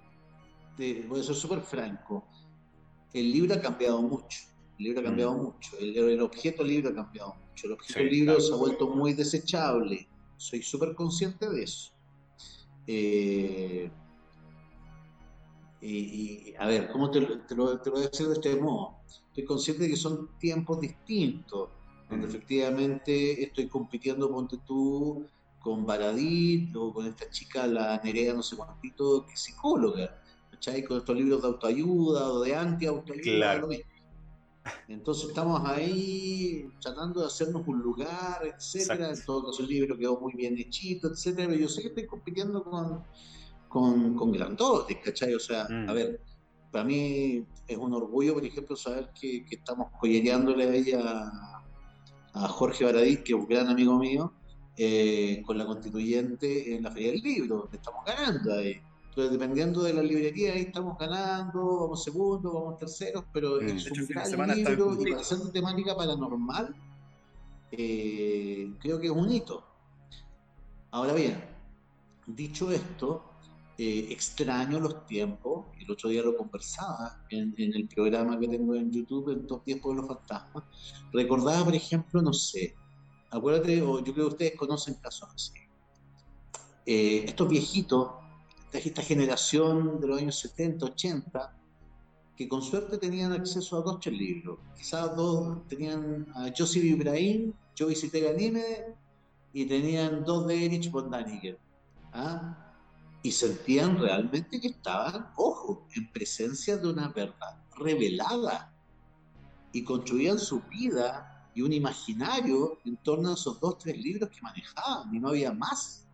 Te, voy a ser súper franco. El libro ha cambiado mucho el libro ha cambiado mm. mucho, el, objeto libro ha cambiado mucho, el objeto libro se ha vuelto muy desechable, soy súper consciente de eso. Eh, y, a ver, ¿cómo te, lo, te, lo, voy a decir de este modo? Estoy consciente de que son tiempos distintos, donde efectivamente estoy compitiendo, ponte tú, con Baradit o con esta chica, la Nerea, no sé cuántito, que es psicóloga, ¿cachai? Con estos libros de autoayuda o de anti-autoayuda. Claro. Entonces estamos ahí tratando de hacernos un lugar, etcétera. En todo caso el libro quedó muy bien hechito, etcétera. Pero yo sé que estoy compitiendo con, con, con grandotes, ¿cachai? O sea, mm. a ver, para mí es un orgullo, por ejemplo, saber que, que estamos joyereándole a ella a Jorge Baradí, que es un gran amigo mío, eh, con la constituyente en la Feria del Libro. Estamos ganando ahí. Entonces, dependiendo de la librería, ahí estamos ganando, vamos segundos, vamos terceros, pero mm. es un gran libro y para hacer temática paranormal, eh, creo que es un hito. Ahora bien, dicho esto, eh, extraño los tiempos, el otro día lo conversaba en, el programa que tengo en YouTube, en Dos Tiempos de los Fantasmas, recordaba, por ejemplo, no sé, acuérdate, o yo creo que ustedes conocen casos así, eh, estos viejitos esta generación de los años 70, 80, que con suerte tenían acceso a dos libros. Quizás dos tenían a Joseph Ibrahim, Yo visité Ganímedes, y tenían dos de Erich von Daniken. ¿ah? Y sentían realmente que estaban, ojo, en presencia de una verdad revelada. Y construían su vida y un imaginario en torno a esos dos, tres libros que manejaban, y no había más.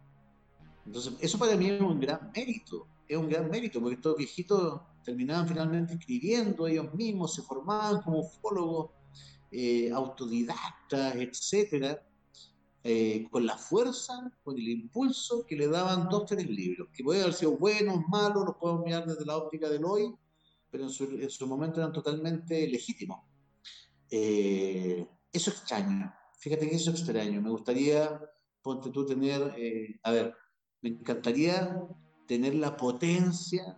Entonces, eso para mí es un gran mérito, es un gran mérito, porque estos viejitos terminaban finalmente escribiendo ellos mismos, se formaban como ufólogos, eh, autodidactas, etcétera, eh, con la fuerza, con el impulso que le daban dos, tres libros, que pueden haber sido buenos, malos, los podemos mirar desde la óptica del hoy, pero en su, momento eran totalmente legítimos. Eh, eso extraño, fíjate que eso extraño, me gustaría, ponte tú, tener, a ver, me encantaría tener la potencia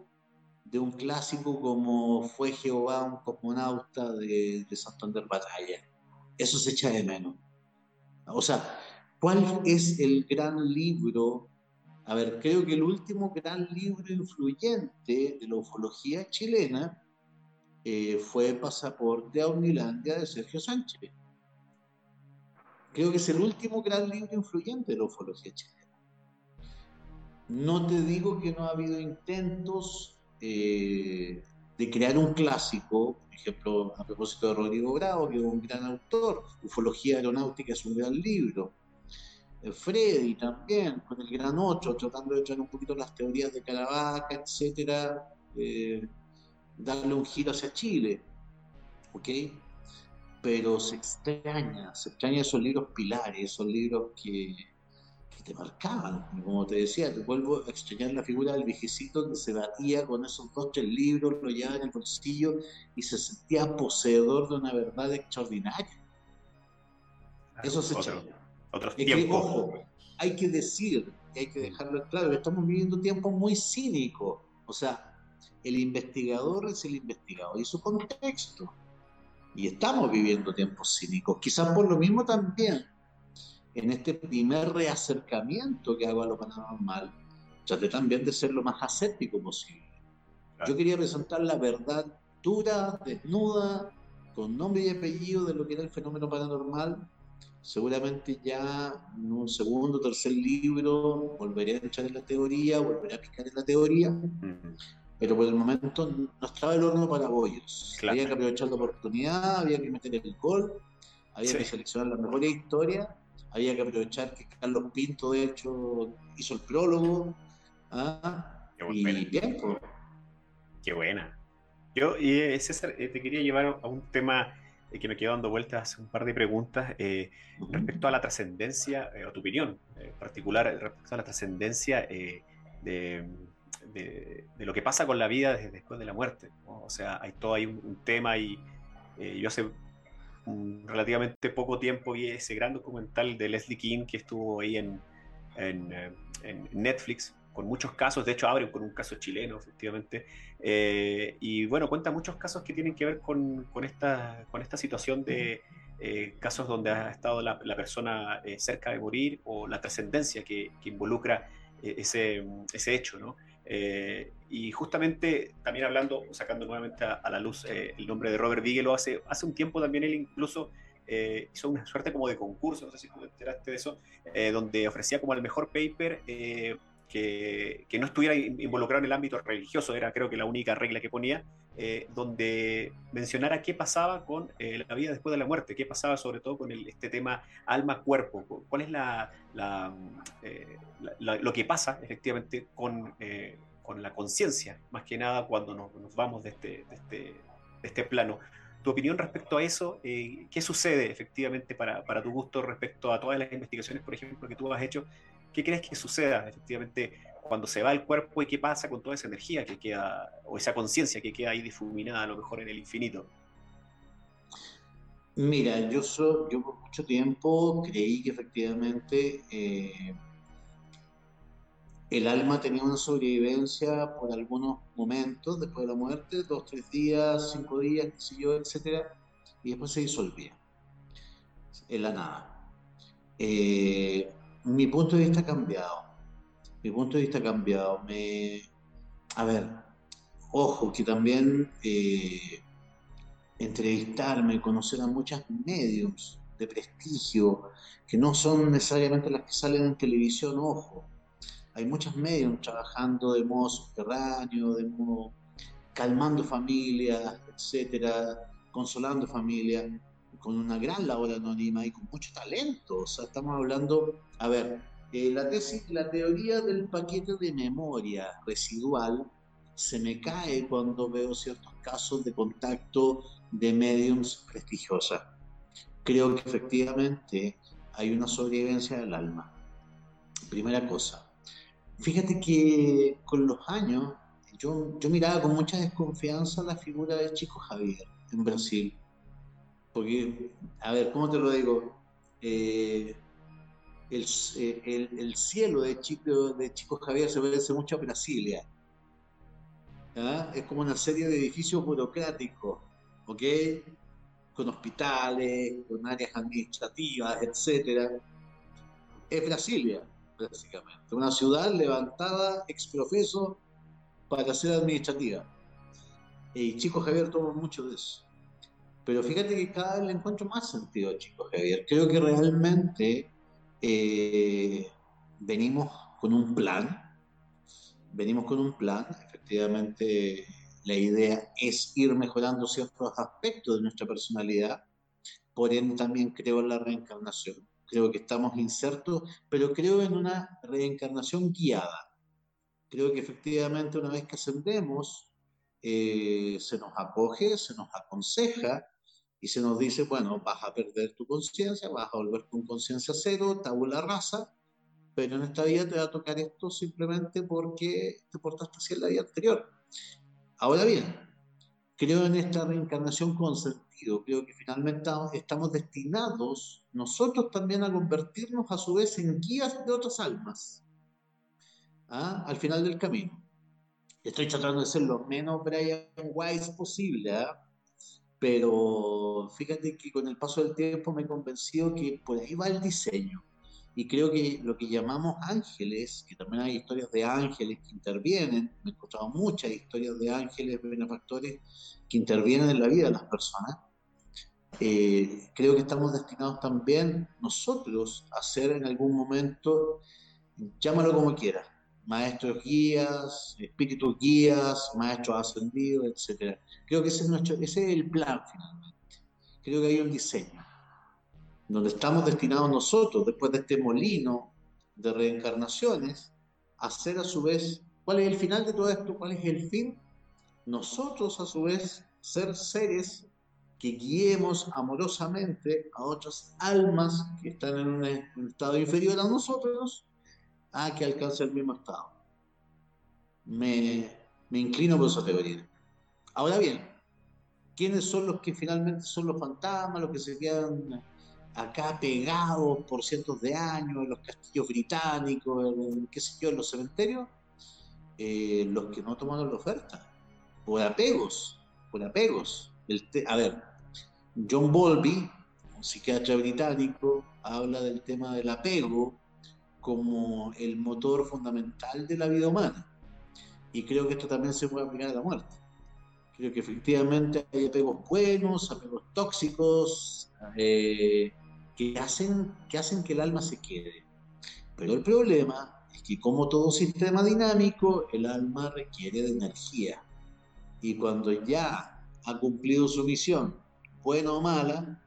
de un clásico como fue Jehová, un cosmonauta de, de Santander Batalla. Eso se echa de menos. O sea, ¿cuál es el gran libro? A ver, creo que el último gran libro influyente de la ufología chilena eh, fue Pasaporte a Unilandia de Sergio Sánchez. Creo que es el último gran libro influyente de la ufología chilena. No te digo que no ha habido intentos eh, de crear un clásico, por ejemplo, a propósito de Rodrigo Bravo, que es un gran autor, Ufología Aeronáutica es un gran libro. Freddy también, con el gran otro, tratando de traer un poquito las teorías de Caravaca, etcétera, eh, darle un giro hacia Chile. ¿Ok? Pero se extraña, se extraña esos libros pilares, esos libros que, te marcaban. Como te decía, te vuelvo a extrañar la figura del viejecito que se batía con esos dos, tres libros, lo llevaba en el bolsillo y se sentía poseedor de una verdad extraordinaria. Eso se extraña. Hay que decir, y hay que dejarlo claro, estamos viviendo tiempos muy cínicos. O sea, el investigador es el investigador y su contexto. Y estamos viviendo tiempos cínicos. Quizás por lo mismo también en este primer reacercamiento que hago a lo paranormal, traté también de ser lo más aséptico posible. Yo quería presentar la verdad dura, desnuda, con nombre y apellido de lo que era el fenómeno paranormal, seguramente ya en un segundo o tercer libro volveré a echar en la teoría, volveré a picar en la teoría, pero por el momento no estaba el horno para bollos. Había que aprovechar la oportunidad, había que meter el gol, había que seleccionar la mejor historia, había que aprovechar que Carlos Pinto, de hecho, hizo el prólogo. ¿ah? y bien, pues. Qué buena. Yo, y César, eh, te quería llevar a un tema eh, que me quedó dando vueltas un par de preguntas eh, respecto a la trascendencia, o tu opinión particular respecto a la trascendencia de, de, lo que pasa con la vida desde después de la muerte. O sea, hay todo ahí un, tema y yo hace relativamente poco tiempo vi ese gran documental de Leslie King que estuvo ahí en, en, en Netflix con muchos casos, de hecho abren con un caso chileno, efectivamente, eh, y bueno, cuenta muchos casos que tienen que ver con, con esta, con esta situación de eh, casos donde ha estado la, persona eh, cerca de morir o la trascendencia que, que, involucra ese, ese hecho, ¿no? y justamente también hablando, sacando nuevamente a, la luz el nombre de Robert Bigelow, hace, hace un tiempo también él incluso hizo una suerte como de concurso, no sé si tú te enteraste de eso, donde ofrecía como el mejor paper que, no estuviera involucrado en el ámbito religioso, era creo que la única regla que ponía, eh, donde mencionara qué pasaba con eh, la vida después de la muerte, qué pasaba sobre todo con este tema alma-cuerpo, cuál es eh, la, lo que pasa efectivamente con, con la conciencia, más que nada cuando nos, vamos de este, de este, de este plano. Tu opinión respecto a eso, ¿qué sucede efectivamente para, para, tu gusto respecto a todas las investigaciones, por ejemplo, que tú has hecho ¿Qué crees que suceda efectivamente cuando se va el cuerpo y qué pasa con toda esa energía que queda, o esa conciencia que queda ahí difuminada a lo mejor en el infinito? Mira, yo, yo por mucho tiempo creí que efectivamente eh, el alma tenía una sobrevivencia por algunos momentos después de la muerte, dos, tres días, cinco días, qué sé yo, etcétera, y después se disolvía en la nada. Eh, mi punto de vista ha cambiado. Mi punto de vista ha cambiado. Me... A ver, ojo, que también eh, entrevistarme, conocer a muchas mediums de prestigio, que no son necesariamente las que salen en televisión, ojo. Hay muchas mediums trabajando de modo subterráneo, de modo calmando familias, etcétera, consolando familias con una gran labor anónima y con mucho talento. O sea, estamos hablando, a ver, eh, la tesis, la teoría del paquete de memoria residual se me cae cuando veo ciertos casos de contacto de mediums prestigiosas. Creo que efectivamente hay una sobrevivencia del alma. Primera cosa. Fíjate que con los años yo, yo miraba con mucha desconfianza la figura de Chico Javier en Brasil porque, a ver, ¿cómo te lo digo? Eh, eh, el, cielo de Chico, de Chico Javier se parece mucho a Brasilia. ¿ah? Es como una serie de edificios burocráticos, ¿ok? Con hospitales, con áreas administrativas, etc. Es Brasilia, básicamente. Una ciudad levantada ex profeso para ser administrativa. Y Chico Javier toma mucho de eso. Pero fíjate que cada vez le encuentro más sentido, chicos, Javier. Creo que realmente eh, venimos con un plan. Venimos con un plan. Efectivamente, la idea es ir mejorando ciertos aspectos de nuestra personalidad. Por ende, también creo en la reencarnación. Creo que estamos insertos, pero creo en una reencarnación guiada. Creo que efectivamente una vez que ascendemos, eh, se nos acoge, se nos aconseja y se nos dice, bueno, vas a perder tu conciencia, vas a volver con conciencia cero, tabula rasa, pero en esta vida te va a tocar esto simplemente porque te portaste así en la vida anterior. Ahora bien, creo en esta reencarnación con sentido, creo que finalmente estamos destinados nosotros también a convertirnos a su vez en guías de otras almas, ¿ah? al final del camino. Estoy tratando de ser lo menos Brian Wise posible, ¿ah? Pero fíjate que con el paso del tiempo me he convencido que por ahí va el diseño. Y creo que lo que llamamos ángeles, que también hay historias de ángeles que intervienen, me he encontrado muchas historias de ángeles benefactores que intervienen en la vida de las personas, eh, creo que estamos destinados también nosotros a ser en algún momento, llámalo como quieras, maestros guías, espíritus guías, maestros ascendidos, etc. Creo que ese es, nuestro, ese es el plan finalmente. Creo que hay un diseño, donde estamos destinados nosotros, después de este molino de reencarnaciones, a ser a su vez, ¿cuál es el final de todo esto? ¿Cuál es el fin? Nosotros a su vez ser seres que guiemos amorosamente a otras almas que están en un, estado inferior a nosotros a que alcance el mismo estado. Me, me inclino por esa teoría. Ahora bien, ¿quiénes son los que finalmente son los fantasmas, los que se quedan acá pegados por cientos de años en los castillos británicos, en, qué sé yo, en los cementerios? Eh, los que no tomaron la oferta, por apegos, por apegos a ver, John Bowlby, un psiquiatra británico, habla del tema del apego como el motor fundamental de la vida humana. Y creo que esto también se puede aplicar a la muerte. Creo que efectivamente hay apegos buenos, apegos tóxicos, eh, que, hacen, que hacen que el alma se quede. Pero el problema es que como todo sistema dinámico, el alma requiere de energía. Y cuando ya ha cumplido su misión, buena o mala,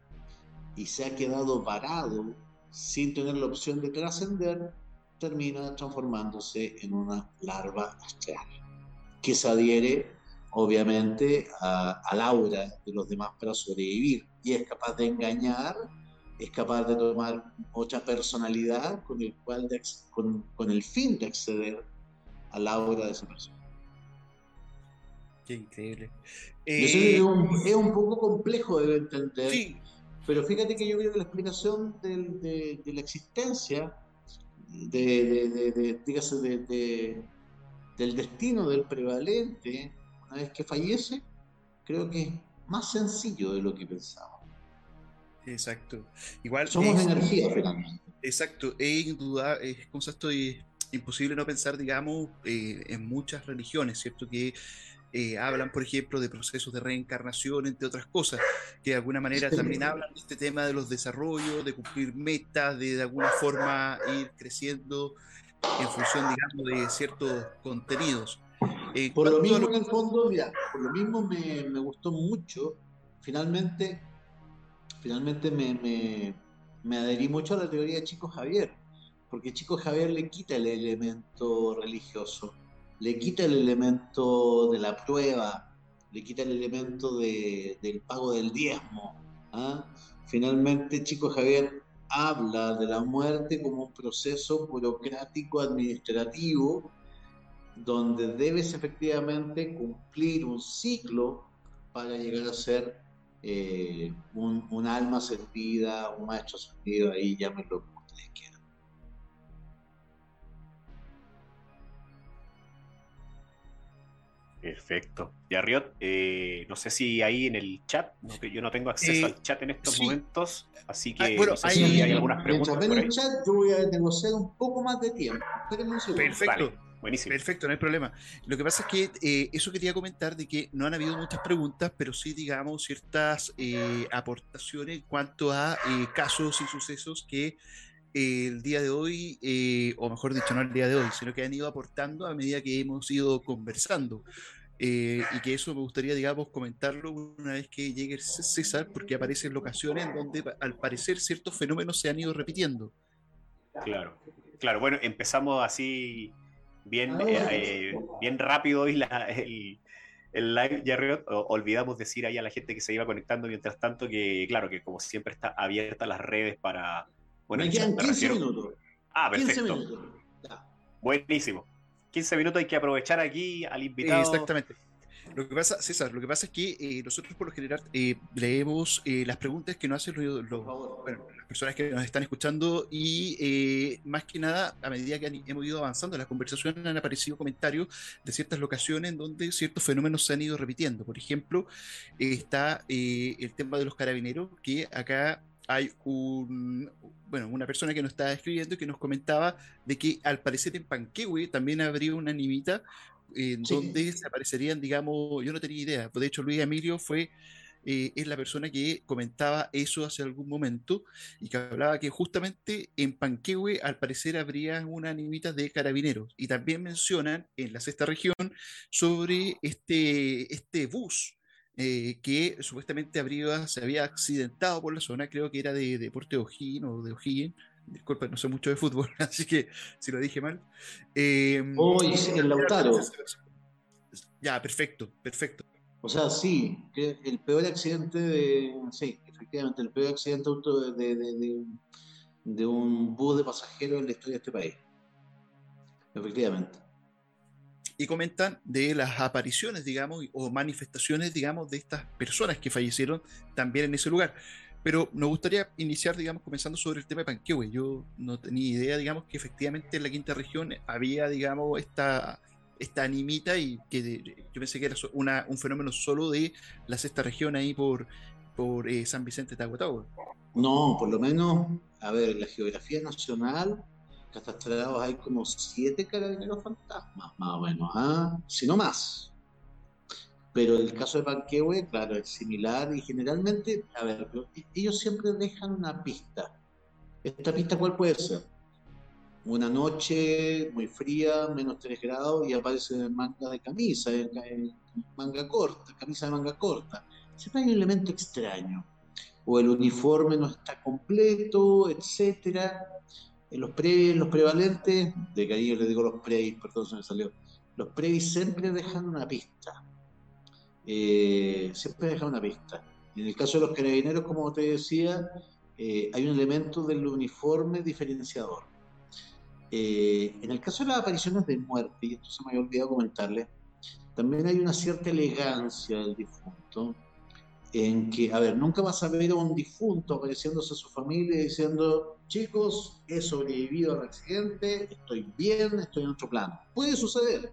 y se ha quedado parado sin tener la opción de trascender, termina transformándose en una larva astral, que se adhiere obviamente al aura de los demás para sobrevivir y es capaz de engañar, es capaz de tomar otra personalidad con el, cual con, con el fin de acceder al aura de esa persona. Qué increíble. Eh, es, un, poco complejo de entender. Pero fíjate que yo creo que la explicación de, la existencia, de, del destino del prevalente, una vez que fallece, creo que es más sencillo de lo que pensamos. Exacto. Igual somos energía finalmente. Exacto. Es indudable, es concepto imposible no pensar, digamos, eh, en muchas religiones, ¿cierto? Que eh, hablan, por ejemplo, de procesos de reencarnación, entre otras cosas, que de alguna manera también hablan de este tema de los desarrollos, de cumplir metas, de de alguna forma ir creciendo en función, digamos, de ciertos contenidos. Eh, por lo mismo, en el fondo, mira, por lo mismo me, me gustó mucho, finalmente, finalmente me, me, me adherí mucho a la teoría de Chico Javier, porque Chico Javier le quita el elemento religioso le quita el elemento de la prueba, le quita el elemento del pago del diezmo. ¿ah? Finalmente, Chico Javier habla de la muerte como un proceso burocrático administrativo donde debes efectivamente cumplir un ciclo para llegar a ser eh, un, alma servida, un maestro servido, ahí llámenlo Perfecto. Y Arriot, eh, no sé si ahí en el chat, yo no tengo acceso al chat en estos momentos, así que bueno, hay, algunas preguntas. Por en el chat yo voy a negociar un poco más de tiempo. Perfecto. buenísimo. Perfecto, no hay problema. Lo que pasa es que eh, eso quería comentar de que no han habido muchas preguntas, pero sí, digamos, ciertas eh, aportaciones en cuanto a casos y sucesos que el día de hoy, eh, o mejor dicho, no el día de hoy, sino que han ido aportando a medida que hemos ido conversando. Eh, y que eso me gustaría, digamos, comentarlo una vez que llegue César, porque aparecen locaciones en donde al parecer ciertos fenómenos se han ido repitiendo. Claro, claro, bueno, empezamos así bien, eh, bien rápido hoy el, el live, ya olvidamos decir ahí a la gente que se iba conectando mientras tanto que, claro, que como siempre está abierta las redes para, bueno, me quedan 15 minutos. Ah, perfecto. 15 minutos. Buenísimo. 15 minutos hay que aprovechar aquí al invitado. Exactamente. Lo que pasa, César, lo que pasa es que eh, nosotros por lo general eh, leemos eh, las preguntas que nos hacen las personas que nos están escuchando y más que nada, a medida que hemos ido avanzando en la conversación, han aparecido comentarios de ciertas locaciones en donde ciertos fenómenos se han ido repitiendo. Por ejemplo, está el tema de los carabineros, que acá hay un, bueno, una persona que nos estaba escribiendo y que nos comentaba de que al parecer en Panquehue también habría una animita en donde se aparecerían, digamos, yo no tenía idea, de hecho Luis Emilio fue eh, es la persona que comentaba eso hace algún momento y que hablaba que justamente en Panquehue al parecer habría una animita de carabineros. Y también mencionan en la sexta región sobre este, este bus eh, que supuestamente habría, se había accidentado por la zona, creo que era de Deporte de O'Higgins o de O'Higgins. Disculpa, no sé mucho de fútbol, así que si lo dije mal. Eh, oh, el Lautaro. Ya, perfecto, perfecto. O sea, sí, que el peor accidente de. Sí, efectivamente, el peor accidente de, de, de un bus de pasajeros en la historia de este país. Efectivamente y comentan de las apariciones, digamos, o manifestaciones, digamos, de estas personas que fallecieron también en ese lugar. Pero nos gustaría iniciar, digamos, comenzando sobre el tema de Panquehue. Yo no tenía idea, digamos, que efectivamente en la quinta región había, digamos, esta, esta animita y que yo pensé que era una, un fenómeno solo de la sexta región ahí por, por eh, San Vicente de Tahuatahua. No, por lo menos, a ver, la geografía nacional catastrados hay como siete carabineros fantasmas, más o menos, ¿ah? si no más. Pero el caso de Panquehue, claro, es similar y generalmente, a ver, ellos siempre dejan una pista. ¿Esta pista cuál puede ser? Una noche muy fría, menos 3 grados, y aparece manga de camisa, en, manga corta, camisa de manga corta. Siempre hay un elemento extraño. O el uniforme no está completo, etcétera los, pre, los prevalentes, de cariño le digo los previs, perdón, se me salió, los previs siempre dejan una pista. Eh, siempre dejan una pista. En el caso de los carabineros, como te decía, eh, hay un elemento del uniforme diferenciador. Eh, en el caso de las apariciones de muerte, y esto se me había olvidado comentarle, también hay una cierta elegancia del difunto, en que, a ver, nunca vas a ver a un difunto apareciéndose a su familia diciendo, chicos, he sobrevivido al accidente, estoy bien, estoy en otro plano. Puede suceder,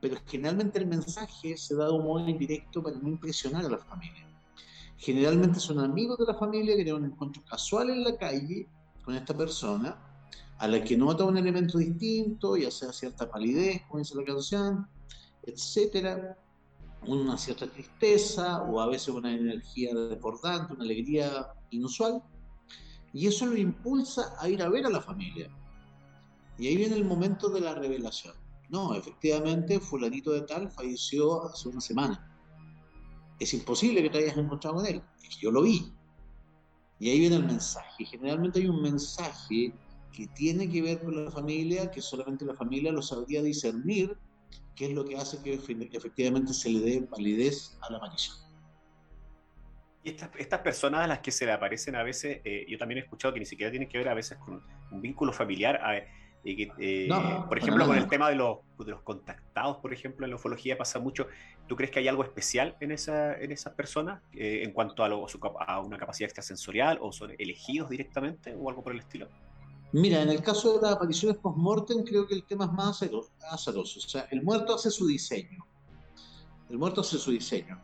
pero generalmente el mensaje se da de un modo indirecto para no impresionar a la familia. Generalmente son amigos de la familia que tienen un encuentro casual en la calle con esta persona, a la que nota un elemento distinto, ya sea cierta palidez, como dice la canción, etcétera, una cierta tristeza o a veces una energía desbordante, una alegría inusual, y eso lo impulsa a ir a ver a la familia. Y ahí viene el momento de la revelación. No, efectivamente, fulanito de tal falleció hace una semana. Es imposible que te hayas encontrado con él, que yo lo vi. Y ahí viene el mensaje. Generalmente hay un mensaje que tiene que ver con la familia, que solamente la familia lo sabría discernir qué es lo que hace que efectivamente se le dé validez a la aparición. Y estas, estas personas a las que se le aparecen a veces, eh, yo también he escuchado que ni siquiera tienen que ver a veces con un vínculo familiar. Eh, por ejemplo, con el tema de los, de los contactados, por ejemplo, en la ufología pasa mucho. ¿Tú crees que hay algo especial en, esa, en esas personas eh, en cuanto a, a una capacidad extrasensorial o son elegidos directamente o algo por el estilo? Mira, en el caso de las apariciones post-mortem, creo que el tema es más azaroso. O sea, el muerto hace su diseño. El muerto hace su diseño.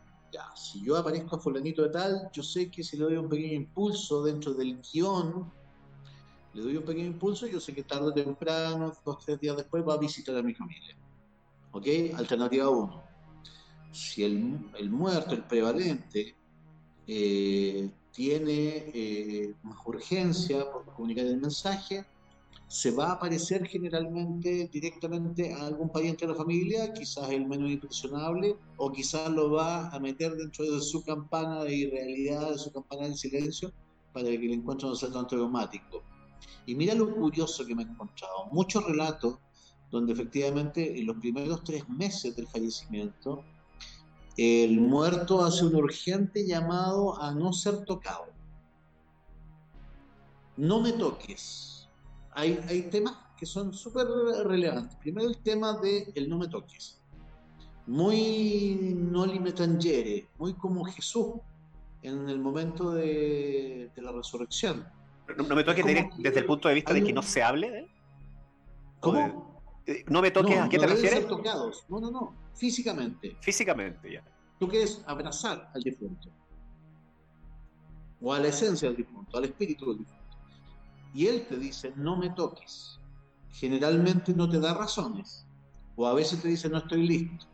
Si yo aparezco a fulanito de tal, yo sé que si le doy un pequeño impulso dentro del guion, le doy un pequeño impulso, yo sé que tarde o temprano, dos, tres días después, va a visitar a mi familia. ¿Ok? Alternativa 1. Si el, el muerto, el prevalente, eh, tiene eh, más urgencia por comunicar el mensaje, se va a aparecer generalmente directamente a algún pariente de la familia, quizás el menos impresionable, o quizás lo va a meter dentro de su campana de irrealidad, de su campana de silencio, para que el encuentro no sea tan traumático. Y mira lo curioso que me he encontrado, muchos relatos donde efectivamente en los primeros tres meses del fallecimiento el muerto hace un urgente llamado a no ser tocado. No me toques. Hay, hay temas que son súper relevantes. Primero el tema de el no me toques. Muy no me muy como Jesús en el momento de, la resurrección. No, me toques desde el punto de vista de que no se hable de él. ¿Cómo? Eh, no me toques, ¿a qué te refieres? tocados. No, no, no, físicamente. Físicamente, ya. Tú quieres abrazar al difunto, o a la esencia del difunto, al espíritu del difunto. Y él te dice, no me toques. Generalmente no te da razones, o a veces te dice, no estoy listo.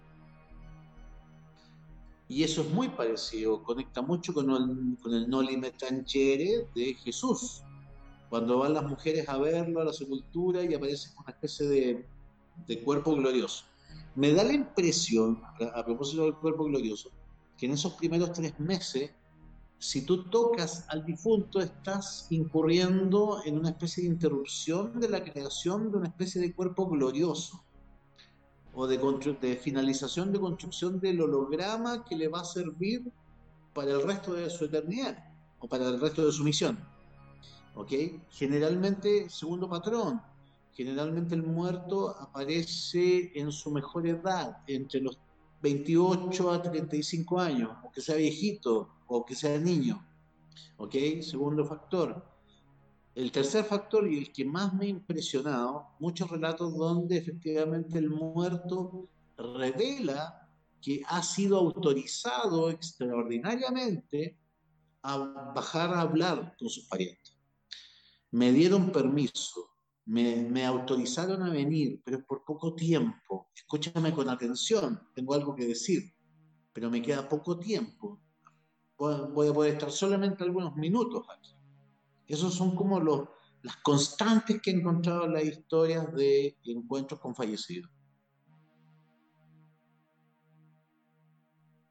Y eso es muy parecido, conecta mucho con el, con el Noli Me Tangere de Jesús. Cuando van las mujeres a verlo a la sepultura y aparece una especie de, de cuerpo glorioso. Me da la impresión, a propósito del cuerpo glorioso, que en esos primeros tres meses, si tú tocas al difunto, estás incurriendo en una especie de interrupción de la creación de una especie de cuerpo glorioso o de, finalización de construcción del holograma que le va a servir para el resto de su eternidad o para el resto de su misión. ¿Ok? Generalmente, segundo patrón, generalmente el muerto aparece en su mejor edad, entre los 28 a 35 años, o que sea viejito, o que sea niño. ¿Ok? Segundo factor. El tercer factor y el que más me ha impresionado, muchos relatos donde efectivamente el muerto revela que ha sido autorizado extraordinariamente a bajar a hablar con sus parientes. Me dieron permiso, me, me, autorizaron a venir, pero por poco tiempo. Escúchame con atención, tengo algo que decir, pero me queda poco tiempo. Voy a poder estar solamente algunos minutos aquí. Esos son como los, las constantes que he encontrado en las historias de encuentros con fallecidos.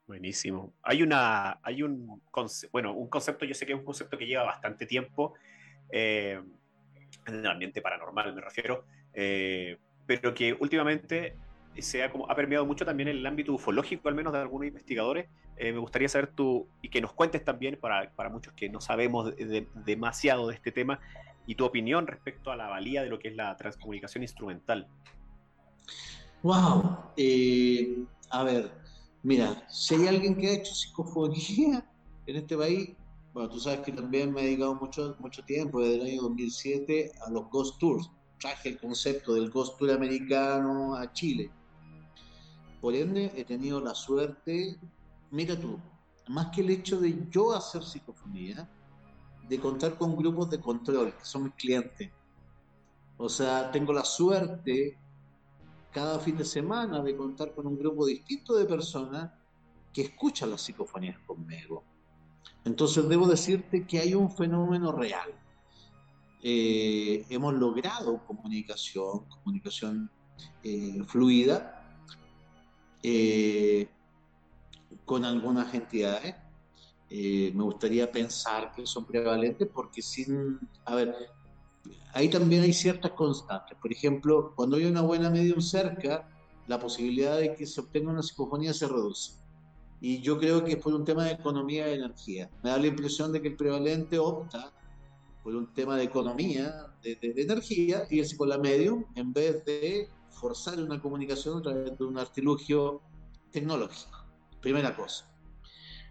Buenísimo. Hay una, hay un bueno, un concepto, yo sé que es un concepto que lleva bastante tiempo eh, en el ambiente paranormal, me refiero, eh, pero que últimamente se ha, como, ha permeado mucho también el ámbito ufológico, al menos de algunos investigadores. Eh, me gustaría saber tú, y que nos cuentes también, para, para muchos que no sabemos demasiado de este tema, y tu opinión respecto a la valía de lo que es la transcomunicación instrumental. ¡Wow! Eh, a ver, mira, si hay alguien que ha hecho psicofonía en este país, bueno, tú sabes que también me he dedicado mucho, mucho tiempo, desde el año 2007, a los Ghost Tours. Traje el concepto del Ghost Tour americano a Chile. Por ende, he tenido la suerte, mira tú, más que el hecho de yo hacer psicofonía, de contar con grupos de control, que son mis clientes. O sea, tengo la suerte cada fin de semana de contar con un grupo distinto de personas que escuchan las psicofonías conmigo. Entonces debo decirte que hay un fenómeno real. Eh, hemos logrado comunicación, comunicación eh, fluida, eh, con algunas entidades. Me gustaría pensar que son prevalentes porque sin, a ver, ahí también hay ciertas constantes. Por ejemplo, cuando hay una buena medium cerca, la posibilidad de que se obtenga una psicofonía se reduce. Y yo creo que es por un tema de economía de energía. Me da la impresión de que el prevalente opta por un tema de economía, de, energía, y es con la medium, en vez de forzar una comunicación a través de un artilugio tecnológico. Primera cosa.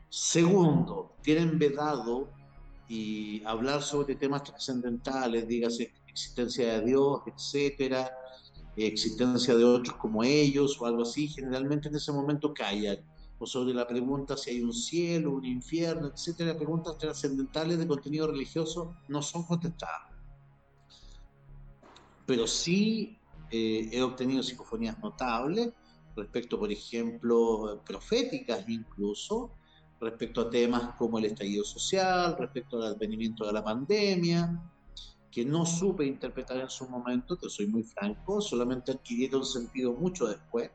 Segundo, tienen vedado y hablar sobre temas trascendentales, dígase existencia de Dios, etcétera, existencia de otros como ellos o algo así, generalmente en ese momento callan. O sobre la pregunta si hay un cielo, un infierno, etcétera, preguntas trascendentales de contenido religioso no son contestadas. Pero sí eh, he obtenido psicofonías notables respecto, por ejemplo, proféticas incluso, respecto a temas como el estallido social, respecto al advenimiento de la pandemia, que no supe interpretar en su momento, te soy muy franco, solamente adquirieron sentido mucho después.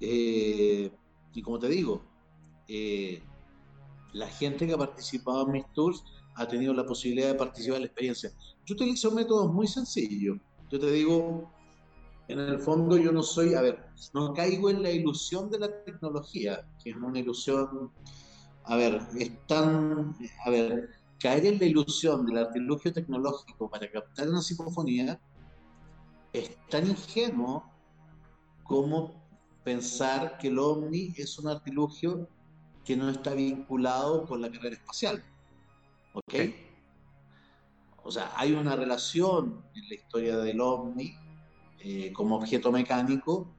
Eh, y como te digo, eh, la gente que ha participado en mis tours ha tenido la posibilidad de participar en la experiencia. Yo utilizo métodos muy sencillos. Yo te digo, en el fondo yo no soy, a ver, no caigo en la ilusión de la tecnología, que es una ilusión, a ver, es tan, a ver, caer en la ilusión del artilugio tecnológico para captar una psicofonía es tan ingenuo como pensar que el ovni es un artilugio que no está vinculado con la carrera espacial. ¿Ok? O sea, hay una relación en la historia del ovni eh, como objeto mecánico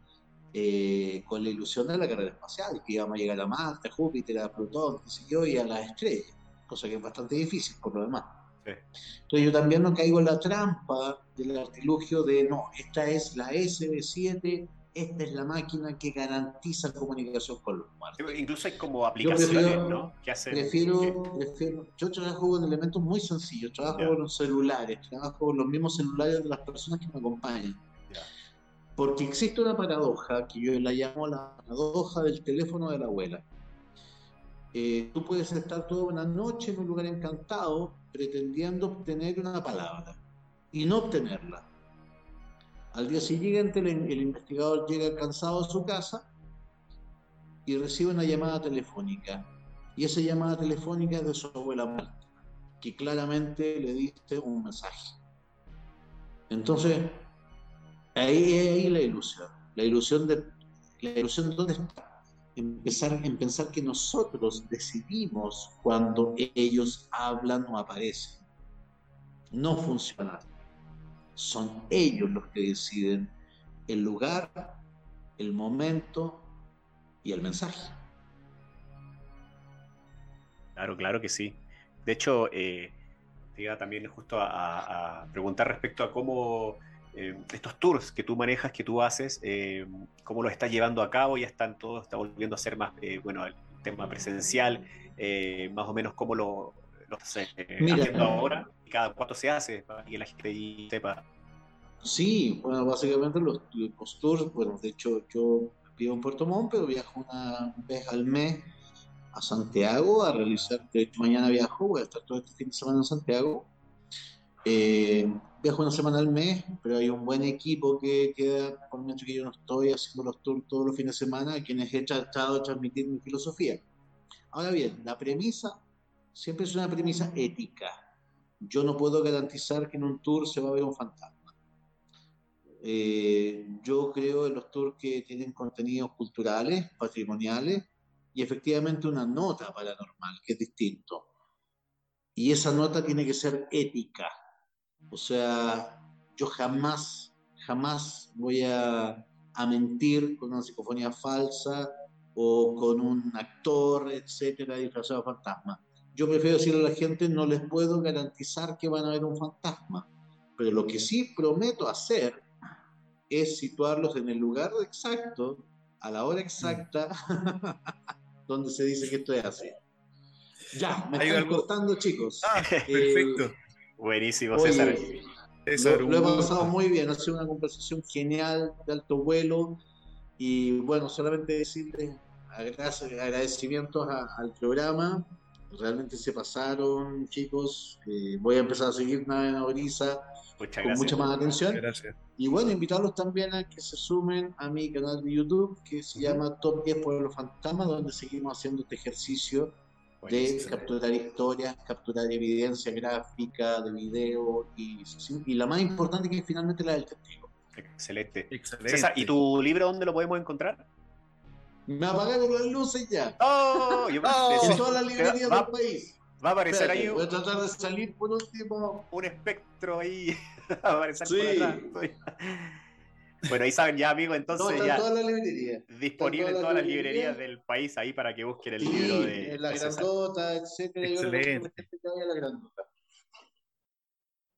eh, con la ilusión de la carrera espacial, que íbamos a llegar a Marte, a Júpiter, a Plutón, qué sé yo, y a las estrellas, cosa que es bastante difícil por lo demás. Entonces yo también no caigo en la trampa del artilugio de, no, esta es la SB7 esta es la máquina que garantiza comunicación con los muertos. Incluso hay como aplicaciones, ¿no? Que hacen, prefiero, prefiero, yo trabajo con elementos muy sencillos, trabajo con los celulares, trabajo con los mismos celulares de las personas que me acompañan. Porque existe una paradoja que yo la llamo la paradoja del teléfono de la abuela. Eh, tú puedes estar toda una noche en un lugar encantado pretendiendo obtener una palabra y no obtenerla. Al día siguiente el, investigador llega cansado a su casa y recibe una llamada telefónica. Y esa llamada telefónica es de su abuela Marta, que claramente le dice un mensaje. Entonces, ahí es ahí la ilusión. La ilusión de la ilusión dónde está empezar en pensar que nosotros decidimos cuando ellos hablan o aparecen. No funciona. Son ellos los que deciden el lugar, el momento y el mensaje. Claro, claro que sí. De hecho, eh, te iba también justo a preguntar respecto a cómo eh, estos tours que tú manejas, que tú haces, eh, cómo los estás llevando a cabo, ya están todos, está volviendo a ser más, eh, bueno, el tema presencial, más o menos cómo lo, lo estás haciendo ahora, y cada cuánto se hace, para que la gente sepa. Sí, bueno, básicamente los, tours, bueno, de hecho yo vivo en Puerto Montt, pero viajo una vez al mes a Santiago a realizar, de hecho mañana viajo, voy a estar todo este fin de semana en Santiago. Eh, viajo una semana al mes, pero hay un buen equipo que queda, por mucho que yo no estoy haciendo los tours todos los fines de semana, quienes he tratado de transmitir mi filosofía. Ahora bien, la premisa siempre es una premisa ética. Yo no puedo garantizar que en un tour se va a ver un fantasma. Eh, yo creo en los tours que tienen contenidos culturales, patrimoniales y efectivamente una nota paranormal, que es distinto. Y esa nota tiene que ser ética, o sea, yo jamás, jamás voy a, mentir con una psicofonía falsa o con un actor, etcétera, disfrazado de fantasma. Yo prefiero decirle a la gente, no les puedo garantizar que van a ver un fantasma, pero lo que sí prometo hacer es situarlos en el lugar exacto, a la hora exacta, donde se dice que esto es así. Ya, me están cortando, chicos. Ah, perfecto. Buenísimo, César. lo, he pasado muy bien, ha sido una conversación genial, de alto vuelo. Y bueno, solamente decirles agradecimientos al programa. Realmente se pasaron, chicos. Eh, voy a empezar a seguir Nave Nodriza con mucha más atención. Y bueno, invitarlos también a que se sumen a mi canal de YouTube que se llama Top 10 Pueblos Fantasmas, donde seguimos haciendo este ejercicio de capturar historias, capturar evidencia gráfica, de video y, y, la más importante que es finalmente la del testigo. Excelente. César, ¿y tu libro dónde lo podemos encontrar? Me apagaron las luces ya. ¡Oh! Yo oh, en todas las librerías del país. Va a aparecer ahí. Voy a tratar de salir por último. Un espectro ahí. va a aparecer por atrás. Bueno, ahí saben ya, amigos, entonces ya disponible en todas las librerías del país ahí para que busquen el libro de. En la grandota, etcétera. Excelente.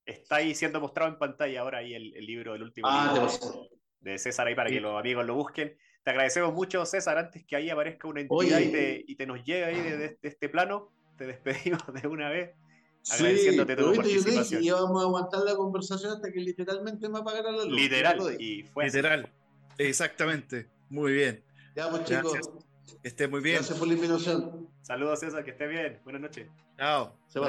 Está ahí siendo mostrado en pantalla ahora ahí el, libro, el último ah, libro de, César ahí para que los amigos lo busquen. Te agradecemos mucho, César, antes que ahí aparezca una entidad y te, y te, nos llegue ahí de este plano. Te despedimos de una vez agradeciéndote tu participación. Y íbamos a aguantar la conversación hasta que literalmente me apagaran la luz. Literal, y fue Literal, exactamente. Muy bien. Ya, pues chicos. Que esté muy bien. Gracias por la invitación. Saludos, César, que esté bien. Buenas noches. Chao. Se va